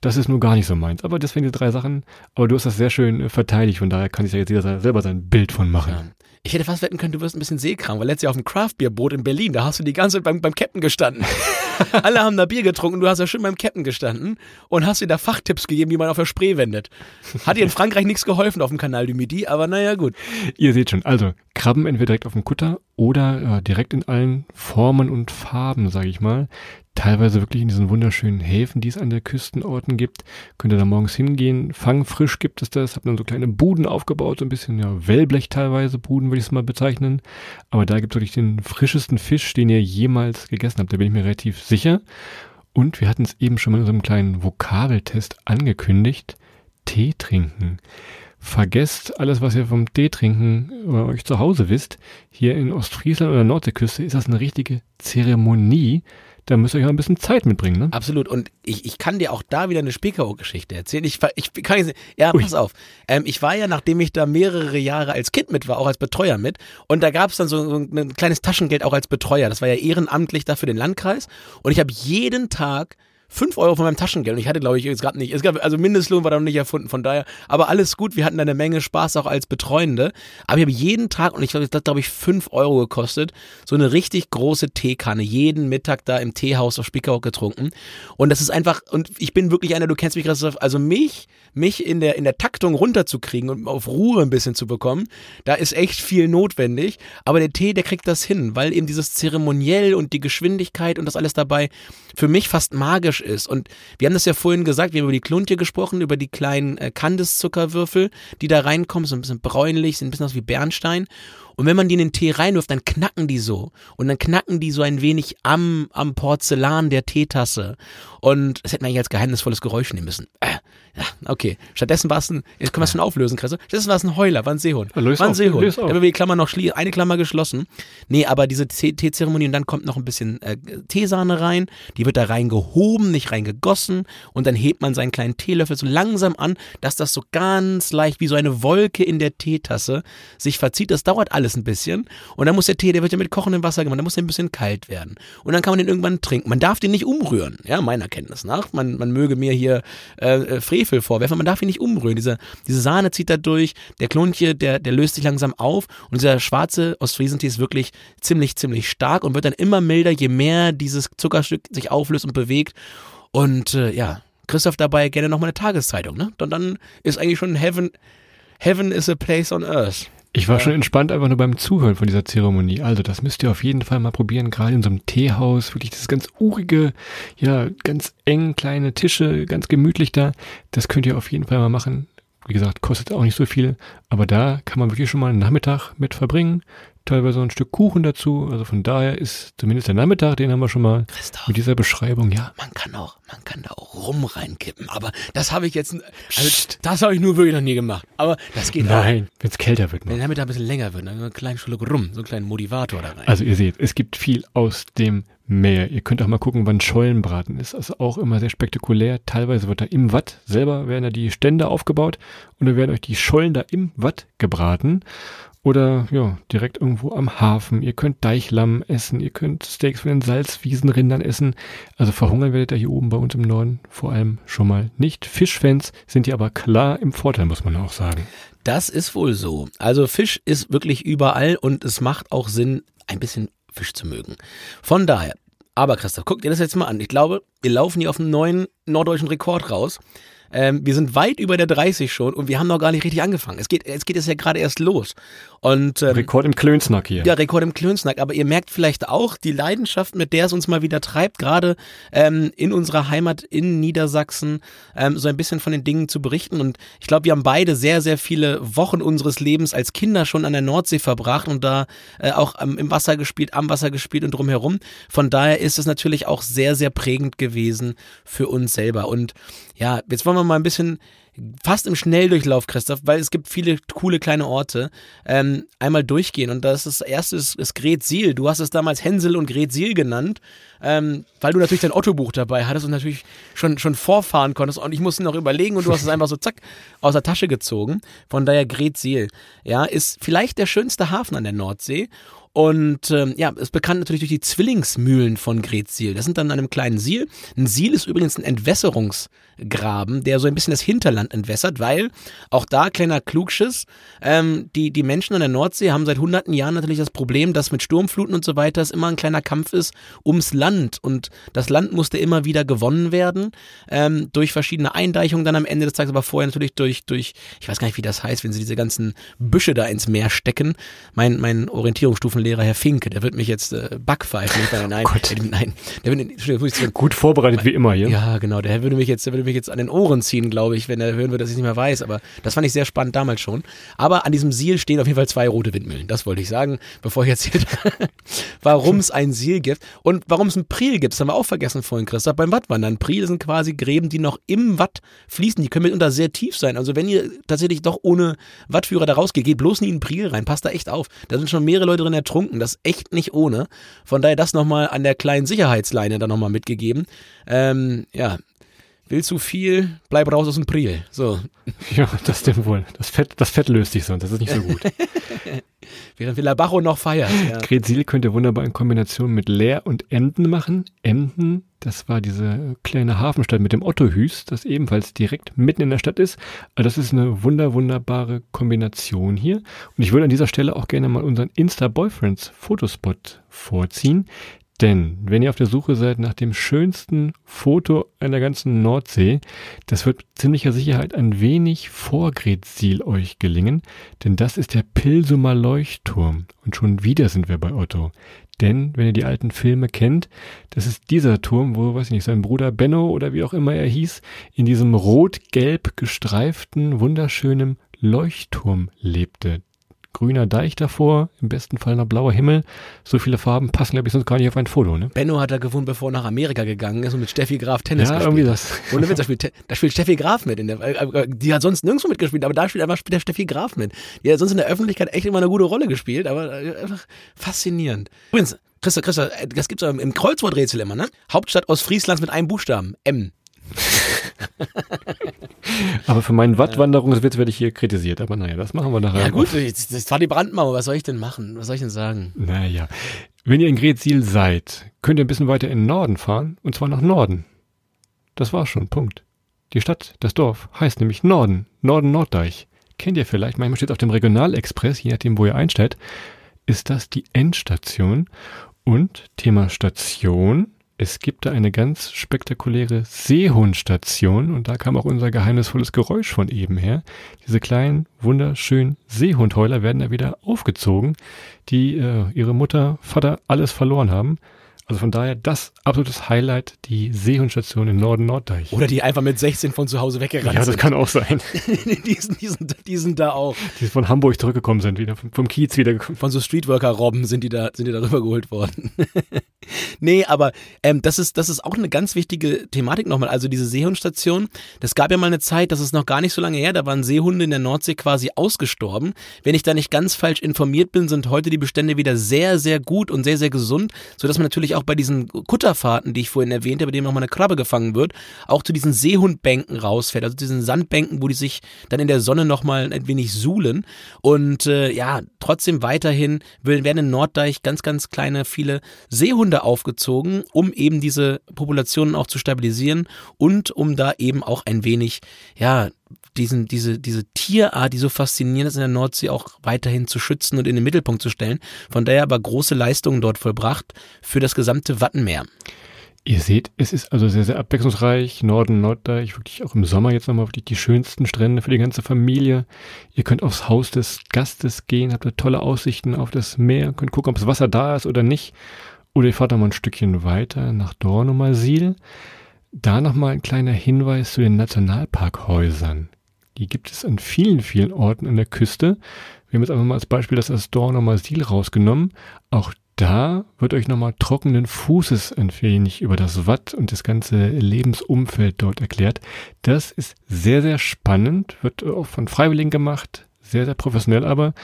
das ist nun gar nicht so meins. Aber deswegen die drei Sachen. Aber du hast das sehr schön äh, verteidigt, von daher kann sich ja jetzt jeder selber sein Bild von machen. Ja. Ich hätte fast wetten können, du wirst ein bisschen seekrank, weil letztes Jahr auf dem Craftbeer-Boot in Berlin, da hast du die ganze Zeit beim, beim Captain gestanden. Alle haben da Bier getrunken, du hast ja schön beim Captain gestanden und hast dir da Fachtipps gegeben, wie man auf der Spree wendet. Hat dir in Frankreich nichts geholfen auf dem Kanal du Midi, aber naja, gut. Ihr seht schon, also Krabben entweder direkt auf dem Kutter oder äh, direkt in allen Formen und Farben, sage ich mal teilweise wirklich in diesen wunderschönen Häfen, die es an der Küstenorten gibt. Könnt ihr da morgens hingehen. Fangfrisch gibt es das. Hab dann so kleine Buden aufgebaut, so ein bisschen ja, Wellblech teilweise, Buden würde ich es mal bezeichnen. Aber da gibt es wirklich den frischesten Fisch, den ihr jemals gegessen habt. Da bin ich mir relativ sicher. Und wir hatten es eben schon mal in unserem kleinen Vokabeltest angekündigt. Tee trinken. Vergesst alles, was ihr vom Tee trinken oder euch zu Hause wisst. Hier in Ostfriesland oder Nordseeküste ist das eine richtige Zeremonie da müsst ihr euch ein bisschen Zeit mitbringen, ne? Absolut. Und ich, ich kann dir auch da wieder eine Spiekerow-Geschichte erzählen. Ich, ich kann ja, Ui. pass auf. Ähm, ich war ja, nachdem ich da mehrere Jahre als Kind mit war, auch als Betreuer mit. Und da gab es dann so, so ein kleines Taschengeld auch als Betreuer. Das war ja ehrenamtlich da für den Landkreis. Und ich habe jeden Tag fünf Euro von meinem Taschengeld. Und ich hatte, glaube ich, jetzt gerade nicht, es gab, also Mindestlohn war da noch nicht erfunden, von daher, aber alles gut, wir hatten da eine Menge Spaß auch als Betreuende, aber ich habe jeden Tag, und ich glaube, das hat, glaube ich, fünf Euro gekostet, so eine richtig große Teekanne, jeden Mittag da im Teehaus auf Spiekeroog getrunken. Und das ist einfach, und ich bin wirklich einer, du kennst mich, Christoph, also mich, mich in der, in der Taktung runterzukriegen und auf Ruhe ein bisschen zu bekommen, da ist echt viel notwendig, aber der Tee, der kriegt das hin, weil eben dieses Zeremoniell und die Geschwindigkeit und das alles dabei für mich fast magisch ist. Und wir haben das ja vorhin gesagt, wir haben über die Kluntje gesprochen, über die kleinen äh, Kandiszuckerwürfel, die da reinkommen, so ein bisschen bräunlich, sind ein bisschen aus wie Bernstein. Und wenn man die in den Tee reinwirft, dann knacken die so. Und dann knacken die so ein wenig am, am Porzellan der Teetasse. Und das hätten wir eigentlich als geheimnisvolles Geräusch nehmen müssen. Äh, ja, okay. Stattdessen war es ein, jetzt können wir es schon auflösen, Kresse. Stattdessen war es ein Heuler, war ein Seehund. Lös war ein auf, Seehund. lös Da auf. haben wir die Klammer noch schließen, eine Klammer geschlossen. Nee, aber diese Tee- Teezeremonie und dann kommt noch ein bisschen äh, Teesahne rein. Die wird da reingehoben, nicht reingegossen. Und dann hebt man seinen kleinen Teelöffel so langsam an, dass das so ganz leicht wie so eine Wolke in der Teetasse sich verzieht. Das dauert alles ein bisschen. Und dann muss der Tee, der wird ja mit kochendem Wasser gemacht, dann muss der ein bisschen kalt werden. Und dann kann man den irgendwann trinken. Man darf den nicht umrühren, ja, meiner Kenntnis nach. Man, man möge mir hier äh, äh, Frevel vorwerfen, man darf ihn nicht umrühren. Diese, diese Sahne zieht da durch, der Kluntje, der, der löst sich langsam auf und dieser schwarze Ostfriesentee ist wirklich ziemlich, ziemlich stark und wird dann immer milder, je mehr dieses Zuckerstück sich auflöst und bewegt. Und äh, ja, Christoph dabei gerne nochmal eine Tageszeitung, ne? Und dann ist eigentlich schon Heaven, Heaven is a place on earth. Ich war schon entspannt einfach nur beim Zuhören von dieser Zeremonie. Also das müsst ihr auf jeden Fall mal probieren, gerade in so einem Teehaus, wirklich das ganz urige, ja, ganz eng, kleine Tische, ganz gemütlich da. Das könnt ihr auf jeden Fall mal machen. Wie gesagt, kostet auch nicht so viel, aber da kann man wirklich schon mal einen Nachmittag mit verbringen. Teilweise ein Stück Kuchen dazu. Also von daher ist zumindest der Nachmittag, den haben wir schon mal Christoph. mit dieser Beschreibung, ja. Man kann auch, man kann da auch rum reinkippen, aber das habe ich jetzt, also das habe ich nur wirklich noch nie gemacht. Aber das geht. Nein, wenn es kälter wird. Wenn Mal. der Nachmittag ein bisschen länger wird, dann einen kleinen Schluck rum, so einen kleinen Motivator da rein. Also ihr seht, es gibt viel aus dem Meer. Ihr könnt auch mal gucken, wann Schollenbraten ist. Also auch immer sehr spektakulär. Teilweise wird da im Watt selber werden da die Stände aufgebaut und dann werden euch die Schollen da im Watt gebraten. Oder ja, direkt irgendwo am Hafen. Ihr könnt Deichlamm essen, ihr könnt Steaks von den Salzwiesenrindern essen. Also verhungern werdet ihr hier oben bei uns im Norden vor allem schon mal nicht. Fischfans sind hier aber klar im Vorteil, muss man auch sagen. Das ist wohl so. Also Fisch ist wirklich überall und es macht auch Sinn, ein bisschen Fisch zu mögen. Von daher, aber Christoph, guck dir das jetzt mal an. Ich glaube, wir laufen hier auf einen neuen norddeutschen Rekord raus. Ähm, wir sind weit über der 30 schon und wir haben noch gar nicht richtig angefangen. Es geht, es geht jetzt ja gerade erst los. Und ähm, Rekord im Klönsnack hier. ja, Rekord im Klönsnack. Aber ihr merkt vielleicht auch die Leidenschaft, mit der es uns mal wieder treibt, gerade ähm, in unserer Heimat in Niedersachsen, ähm, so ein bisschen von den Dingen zu berichten. Und ich glaube, wir haben beide sehr, sehr viele Wochen unseres Lebens als Kinder schon an der Nordsee verbracht und da äh, auch ähm, im Wasser gespielt, am Wasser gespielt und drumherum. Von daher ist es natürlich auch sehr, sehr prägend gewesen für uns selber. Und ja, jetzt wollen wir mal ein bisschen fast im Schnelldurchlauf, Christoph, weil es gibt viele coole kleine Orte, ähm, einmal durchgehen. Und das, ist, das erste ist, ist Gretsiel. Du hast es damals Hänsel und Gretsiel genannt, ähm, weil du natürlich dein Ottobuch dabei hattest und natürlich schon, schon vorfahren konntest. Und ich musste noch überlegen und du hast es einfach so zack aus der Tasche gezogen. Von daher Gretsiel, ja, ist vielleicht der schönste Hafen an der Nordsee. Und ähm, ja, ist bekannt natürlich durch die Zwillingsmühlen von Gretsiel. Das sind dann an einem kleinen Siel. Ein Siel ist übrigens ein Entwässerungsgraben, der so ein bisschen das Hinterland entwässert, weil auch da kleiner Klugschiss, ähm, die, die Menschen an der Nordsee haben seit hunderten Jahren natürlich das Problem, dass mit Sturmfluten und so weiter es immer ein kleiner Kampf ist ums Land. Und das Land musste immer wieder gewonnen werden, ähm, durch verschiedene Eindeichungen dann am Ende des Tages, aber vorher natürlich durch, durch, ich weiß gar nicht, wie das heißt, wenn sie diese ganzen Büsche da ins Meer stecken. Mein, mein Orientierungsstufenlehrer, Herr Finke, der wird mich jetzt äh, backpfeifen. Nein, Gott. äh, nein, der wird, Gut vorbereitet wie immer hier. ja, genau. Der würde mich jetzt, der würde mich jetzt an den Ohren ziehen, glaube ich, wenn er hören würde, dass ich nicht mehr weiß. Aber das fand ich sehr spannend damals schon. Aber an diesem Siel stehen auf jeden Fall zwei rote Windmühlen. Das wollte ich sagen, bevor ich erzählt warum es ein Siel gibt und warum es ein Priel gibt. Das haben wir auch vergessen vorhin, Christoph, beim Wattwandern. Priel sind quasi Gräben, die noch im Watt fließen. Die können mitunter sehr tief sein. Also wenn ihr tatsächlich doch ohne Wattführer da rausgeht, geht bloß nie in Priel rein. Passt da echt auf. Da sind schon mehrere Leute drin ertrunken. Das ist echt nicht ohne. Von daher das nochmal an der kleinen Sicherheitsleine dann nochmal mitgegeben. Ähm, ja, will zu viel, bleib raus aus dem Priel. So, Ja, das stimmt wohl. Das Fett, das Fett löst sich sonst. Das ist nicht so gut. Während Villabajo noch feiert. Ja. Gretzil könnte wunderbar in Kombination mit Leer und Emden machen. Emden, das war diese kleine Hafenstadt mit dem Ottohüs, das ebenfalls direkt mitten in der Stadt ist. Also das ist eine wunder, wunderbare Kombination hier. Und ich würde an dieser Stelle auch gerne mal unseren Insta-Boyfriends Fotospot vorziehen. Denn wenn ihr auf der Suche seid nach dem schönsten Foto einer ganzen Nordsee, das wird ziemlicher Sicherheit ein wenig vor Gretzil euch gelingen, denn das ist der Pilsumer Leuchtturm. Und schon wieder sind wir bei Otto. Denn, wenn ihr die alten Filme kennt, das ist dieser Turm, wo, weiß ich nicht, sein Bruder Benno oder wie auch immer er hieß, in diesem rot-gelb gestreiften, wunderschönen Leuchtturm lebte grüner Deich davor, im besten Fall noch blauer Himmel. So viele Farben passen, glaube ich, sonst gar nicht auf ein Foto, ne? Benno hat er gefunden, bevor er nach Amerika gegangen ist und mit Steffi Graf Tennis ja, gespielt. irgendwie das. Ohne Witz, da spielt, da spielt Steffi Graf mit. In der, äh, die hat sonst nirgendwo mitgespielt, aber da spielt einfach der Steffi Graf mit. Die hat sonst in der Öffentlichkeit echt immer eine gute Rolle gespielt, aber äh, einfach faszinierend. Übrigens, Christa, Christa, äh, das gibt's im Kreuzworträtsel immer, ne? Hauptstadt Ostfrieslands mit einem Buchstaben. M. aber für meinen Wattwanderungswitz werde ich hier kritisiert. Aber naja, das machen wir nachher. Ja gut, das war die Brandmauer. Was soll ich denn machen? Was soll ich denn sagen? Naja, wenn ihr in Gretzil seid, könnt ihr ein bisschen weiter in den Norden fahren. Und zwar nach Norden. Das war's schon, Punkt. Die Stadt, das Dorf, heißt nämlich Norden. Norden-Norddeich. Kennt ihr vielleicht, manchmal steht auf dem Regionalexpress, je nachdem, wo ihr einstellt, ist das die Endstation. Und Thema Station, es gibt da eine ganz spektakuläre Seehundstation und da kam auch unser geheimnisvolles Geräusch von eben her. Diese kleinen, wunderschönen Seehundheuler werden da wieder aufgezogen, die äh, ihre Mutter, Vater alles verloren haben. Also von daher das absolutes Highlight, die Seehundstation in Norden Norddeich. Oder die einfach mit 16 von zu Hause weggerannt Ja, das sind. kann auch sein. die, sind, die, sind, die sind da auch. Die von Hamburg zurückgekommen sind, wieder vom, vom Kiez wiedergekommen. Von so Streetworker-Robben sind die da, sind die da rübergeholt worden. nee, aber ähm, das, ist, das ist auch eine ganz wichtige Thematik nochmal. Also diese Seehundstation, das gab ja mal eine Zeit, das ist noch gar nicht so lange her, da waren Seehunde in der Nordsee quasi ausgestorben. Wenn ich da nicht ganz falsch informiert bin, sind heute die Bestände wieder sehr, sehr gut und sehr, sehr gesund, sodass man natürlich auch bei diesen Kutterfahrten, die ich vorhin erwähnte, bei denen nochmal eine Krabbe gefangen wird, auch zu diesen Seehundbänken rausfährt, also diesen Sandbänken, wo die sich dann in der Sonne nochmal ein wenig suhlen. Und äh, ja, trotzdem weiterhin werden in Norddeich ganz, ganz kleine, viele Seehunde aufgezogen, um eben diese Populationen auch zu stabilisieren und um da eben auch ein wenig, ja, diesen, diese, diese Tierart, die so faszinierend ist in der Nordsee, auch weiterhin zu schützen und in den Mittelpunkt zu stellen. Von daher aber große Leistungen dort vollbracht für das gesamte Wattenmeer. Ihr seht, es ist also sehr, sehr abwechslungsreich. Norden, Norddeich, wirklich auch im Sommer jetzt nochmal wirklich die schönsten Strände für die ganze Familie. Ihr könnt aufs Haus des Gastes gehen, habt da tolle Aussichten auf das Meer, könnt gucken, ob das Wasser da ist oder nicht. Oder ihr fahrt nochmal ein Stückchen weiter nach Dornumersil. Da nochmal ein kleiner Hinweis zu den Nationalparkhäusern. Die gibt es an vielen, vielen Orten an der Küste. Wir haben jetzt einfach mal als Beispiel das Astor-Normasil rausgenommen. Auch da wird euch nochmal trockenen Fußes ein wenig über das Watt und das ganze Lebensumfeld dort erklärt. Das ist sehr, sehr spannend, wird auch von Freiwilligen gemacht, sehr, sehr professionell aber.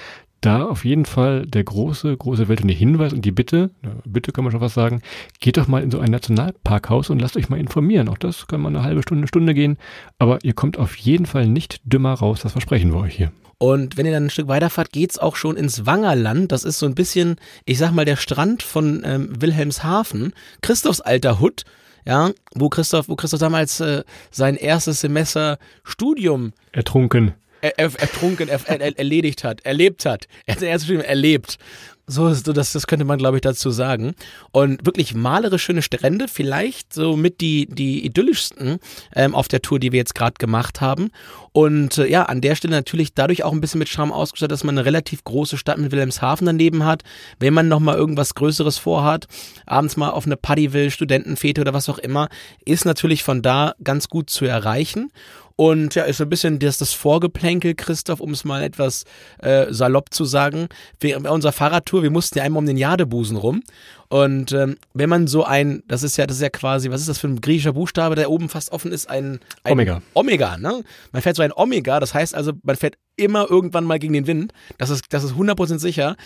Da auf jeden Fall der große, große Welt und der Hinweis und die Bitte, bitte kann man schon was sagen, geht doch mal in so ein Nationalparkhaus und lasst euch mal informieren. Auch das kann mal eine halbe Stunde, eine Stunde gehen, aber ihr kommt auf jeden Fall nicht dümmer raus, das versprechen wir euch hier. Und wenn ihr dann ein Stück weiterfahrt, geht's auch schon ins Wangerland. Das ist so ein bisschen, ich sag mal, der Strand von ähm, Wilhelmshaven. Christophs alter Hut, ja, wo Christoph, wo Christoph damals äh, sein erstes Semester Studium Ertrunken. Er, er, ertrunken, er, er, erledigt hat, erlebt hat. Er hat erstes Studium erlebt. So, so das, das könnte man, glaube ich, dazu sagen. Und wirklich malerisch schöne Strände, vielleicht so mit die, die idyllischsten ähm, auf der Tour, die wir jetzt gerade gemacht haben. Und äh, ja, an der Stelle natürlich dadurch auch ein bisschen mit Charme ausgestattet, dass man eine relativ große Stadt mit Wilhelmshaven daneben hat. Wenn man nochmal irgendwas Größeres vorhat, abends mal auf eine Party will, Studentenfete oder was auch immer, ist natürlich von da ganz gut zu erreichen. Und ja, ist so ein bisschen das, das Vorgeplänkel, Christoph, um es mal etwas äh, salopp zu sagen. Wir, bei unserer Fahrradtour, wir mussten ja einmal um den Jadebusen rum. Und ähm, wenn man so ein, das ist ja, das ist ja quasi, was ist das für ein griechischer Buchstabe, der oben fast offen ist, ein, ein Omega. Omega, ne? Man fährt so ein Omega, das heißt also, man fährt immer irgendwann mal gegen den Wind. Das ist, das ist 100% sicher.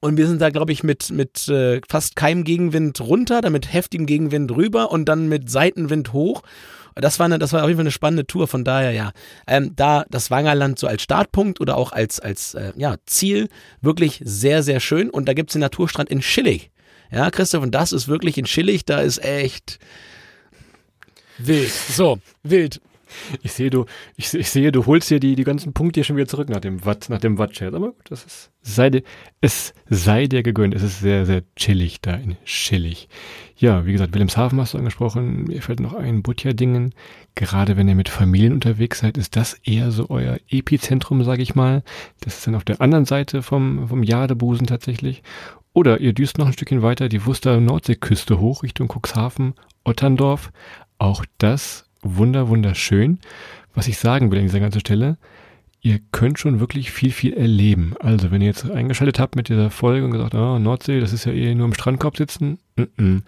Und wir sind da, glaube ich, mit, mit äh, fast keinem Gegenwind runter, dann mit heftigem Gegenwind rüber und dann mit Seitenwind hoch. Das war, eine, das war auf jeden Fall eine spannende Tour, von daher ja. Ähm, da das Wangerland so als Startpunkt oder auch als, als äh, ja, Ziel wirklich sehr, sehr schön. Und da gibt es den Naturstrand in Schillig. Ja, Christoph, und das ist wirklich in Schillig, da ist echt wild. So, wild. Ich sehe, du, ich, ich, sehe, du holst dir die, die ganzen Punkte hier schon wieder zurück nach dem Watt, nach dem Watt-Chat. Aber gut, das ist, sei dir, es sei dir gegönnt. Es ist sehr, sehr chillig da in Chillig. Ja, wie gesagt, Wilhelmshaven hast du angesprochen. Mir fällt noch ein Butjerdingen. Gerade wenn ihr mit Familien unterwegs seid, ist das eher so euer Epizentrum, sage ich mal. Das ist dann auf der anderen Seite vom, vom Jadebusen tatsächlich. Oder ihr düst noch ein Stückchen weiter die Wuster Nordseeküste hoch Richtung Cuxhaven, Otterndorf. Auch das wunder, wunderschön. Was ich sagen will an dieser ganzen Stelle, ihr könnt schon wirklich viel, viel erleben. Also, wenn ihr jetzt eingeschaltet habt mit dieser Folge und gesagt, oh, Nordsee, das ist ja eh nur im Strandkorb sitzen, n -n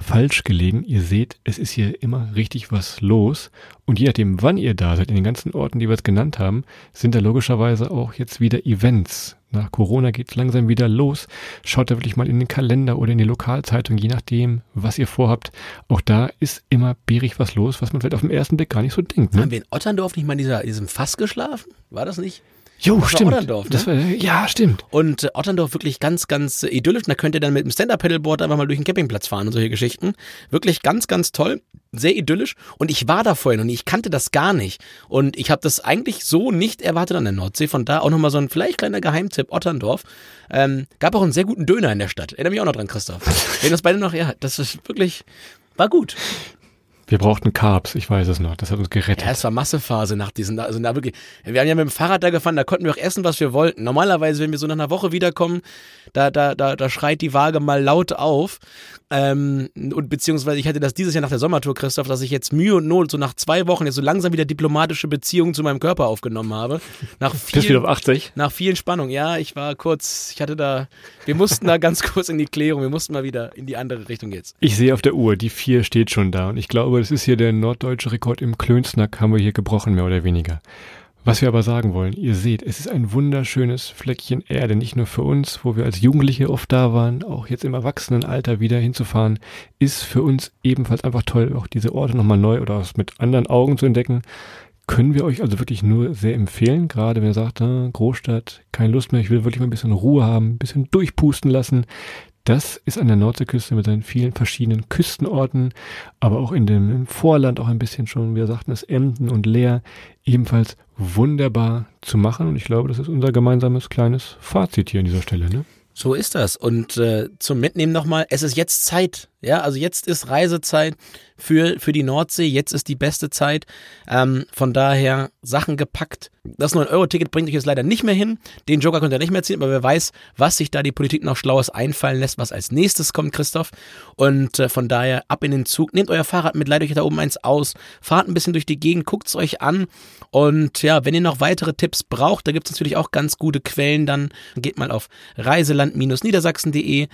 falsch gelegen. Ihr seht, es ist hier immer richtig was los. Und je nachdem, wann ihr da seid, in den ganzen Orten, die wir jetzt genannt haben, sind da logischerweise auch jetzt wieder Events. Nach Corona geht es langsam wieder los. Schaut da wirklich mal in den Kalender oder in die Lokalzeitung, je nachdem, was ihr vorhabt. Auch da ist immer bärig was los, was man vielleicht auf den ersten Blick gar nicht so denkt. Ne? Haben wir in Otterndorf nicht mal in, dieser, in diesem Fass geschlafen? War das nicht? Jo, das stimmt. Otterndorf, ne? war, ja, stimmt. Und äh, Otterndorf wirklich ganz, ganz äh, idyllisch. Und da könnt ihr dann mit dem Stand-Up-Pedalboard einfach mal durch den Campingplatz fahren und solche Geschichten. Wirklich ganz, ganz toll. Sehr idyllisch. Und ich war da vorhin und ich kannte das gar nicht. Und ich habe das eigentlich so nicht erwartet an der Nordsee. Von da auch nochmal so ein vielleicht kleiner Geheimtipp. Otterndorf. Ähm, gab auch einen sehr guten Döner in der Stadt. Erinnere mich auch noch dran, Christoph. Wenn das beide noch, ja, das ist wirklich, war gut. Wir brauchten Carbs, ich weiß es noch. Das hat uns gerettet. Ja, es war Massephase nach diesen, also da wirklich, wir haben ja mit dem Fahrrad da gefahren, da konnten wir auch essen, was wir wollten. Normalerweise, wenn wir so nach einer Woche wiederkommen, da, da, da, da schreit die Waage mal laut auf. Ähm, und beziehungsweise ich hatte das dieses Jahr nach der Sommertour, Christoph, dass ich jetzt Mühe und Not so nach zwei Wochen jetzt so langsam wieder diplomatische Beziehungen zu meinem Körper aufgenommen habe. Nach vielen, Bist wieder auf 80? Nach vielen Spannungen. Ja, ich war kurz, ich hatte da, wir mussten da ganz kurz in die Klärung, wir mussten mal wieder in die andere Richtung jetzt. Ich sehe auf der Uhr, die vier steht schon da und ich glaube, das ist hier der norddeutsche Rekord im Klönsnack, haben wir hier gebrochen, mehr oder weniger. Was wir aber sagen wollen, ihr seht, es ist ein wunderschönes Fleckchen Erde, nicht nur für uns, wo wir als Jugendliche oft da waren, auch jetzt im Erwachsenenalter wieder hinzufahren, ist für uns ebenfalls einfach toll, auch diese Orte nochmal neu oder mit anderen Augen zu entdecken. Können wir euch also wirklich nur sehr empfehlen, gerade wenn ihr sagt, ah, Großstadt, keine Lust mehr, ich will wirklich mal ein bisschen Ruhe haben, ein bisschen durchpusten lassen, das ist an der Nordseeküste mit seinen vielen verschiedenen Küstenorten, aber auch in dem Vorland auch ein bisschen schon, wir sagten es, Emden und Leer, ebenfalls wunderbar zu machen. Und ich glaube, das ist unser gemeinsames kleines Fazit hier an dieser Stelle. Ne? So ist das. Und äh, zum Mitnehmen nochmal, es ist jetzt Zeit. Ja, also jetzt ist Reisezeit für, für die Nordsee. Jetzt ist die beste Zeit. Ähm, von daher Sachen gepackt. Das 9-Euro-Ticket bringt euch jetzt leider nicht mehr hin. Den Joker könnt ihr nicht mehr ziehen, aber wer weiß, was sich da die Politik noch Schlaues einfallen lässt, was als nächstes kommt, Christoph. Und äh, von daher ab in den Zug. Nehmt euer Fahrrad mit, leitet euch da oben eins aus. Fahrt ein bisschen durch die Gegend, guckt es euch an. Und ja, wenn ihr noch weitere Tipps braucht, da gibt es natürlich auch ganz gute Quellen, dann geht mal auf reiseland-niedersachsen.de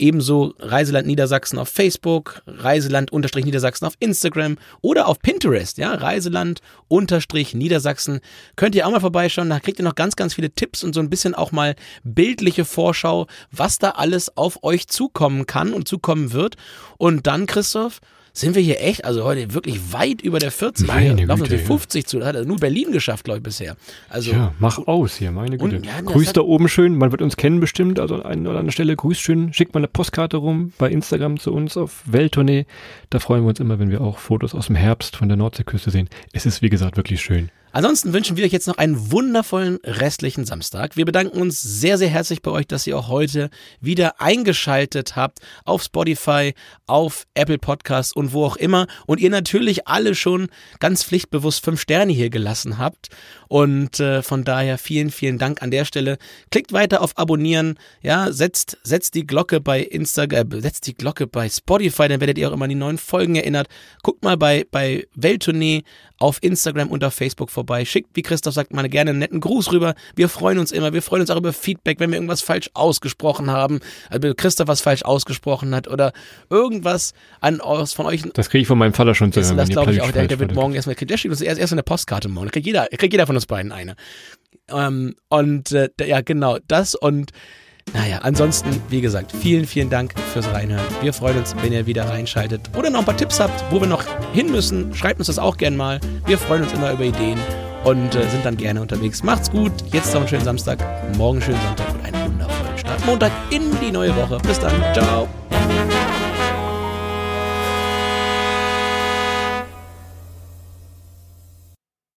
Ebenso Reiseland Niedersachsen auf Facebook, Reiseland-Niedersachsen auf Instagram oder auf Pinterest, ja, Reiseland-Niedersachsen. Könnt ihr auch mal vorbeischauen, da kriegt ihr noch ganz, ganz viele Tipps und so ein bisschen auch mal bildliche Vorschau, was da alles auf euch zukommen kann und zukommen wird. Und dann, Christoph, sind wir hier echt, also heute wirklich weit über der 40. Meine hier, laufen Güte, die 50 ja. zu. Das hat nur Berlin geschafft, glaube ich, bisher. Also, ja, mach aus hier, meine Güte. Und, ja, Grüßt da oben schön, man wird uns kennen bestimmt, also an einer oder anderen Stelle grüßt schön, schickt mal eine Postkarte rum bei Instagram zu uns auf Welttournee. Da freuen wir uns immer, wenn wir auch Fotos aus dem Herbst von der Nordseeküste sehen. Es ist, wie gesagt, wirklich schön. Ansonsten wünschen wir euch jetzt noch einen wundervollen restlichen Samstag. Wir bedanken uns sehr, sehr herzlich bei euch, dass ihr auch heute wieder eingeschaltet habt auf Spotify, auf Apple Podcasts und wo auch immer. Und ihr natürlich alle schon ganz pflichtbewusst fünf Sterne hier gelassen habt. Und äh, von daher vielen, vielen Dank an der Stelle. Klickt weiter auf Abonnieren. Ja, setzt, setzt die Glocke bei Instagram, äh, setzt die Glocke bei Spotify, dann werdet ihr auch immer an die neuen Folgen erinnert. Guckt mal bei, bei Welttournee auf Instagram und auf Facebook vorbei. Schickt, wie Christoph sagt, mal gerne einen netten Gruß rüber. Wir freuen uns immer. Wir freuen uns auch über Feedback, wenn wir irgendwas falsch ausgesprochen haben. Also Christoph was falsch ausgesprochen hat oder irgendwas an aus von euch. Das kriege ich von meinem Vater schon zu hören. Das glaube ich auch. Der, der wird morgen erstmal, der schickt uns erst, erst eine Postkarte morgen. Da kriegt jeder, kriegt jeder von uns beiden eine. Ähm, und äh, ja, genau, das und Naja, ansonsten, wie gesagt, vielen, vielen Dank fürs Reinhören. Wir freuen uns, wenn ihr wieder reinschaltet oder noch ein paar Tipps habt, wo wir noch hin müssen. Schreibt uns das auch gerne mal. Wir freuen uns immer über Ideen und äh, sind dann gerne unterwegs. Macht's gut. Jetzt noch einen schönen Samstag, morgen einen schönen Sonntag und einen wundervollen Start. Montag in die neue Woche. Bis dann. Ciao.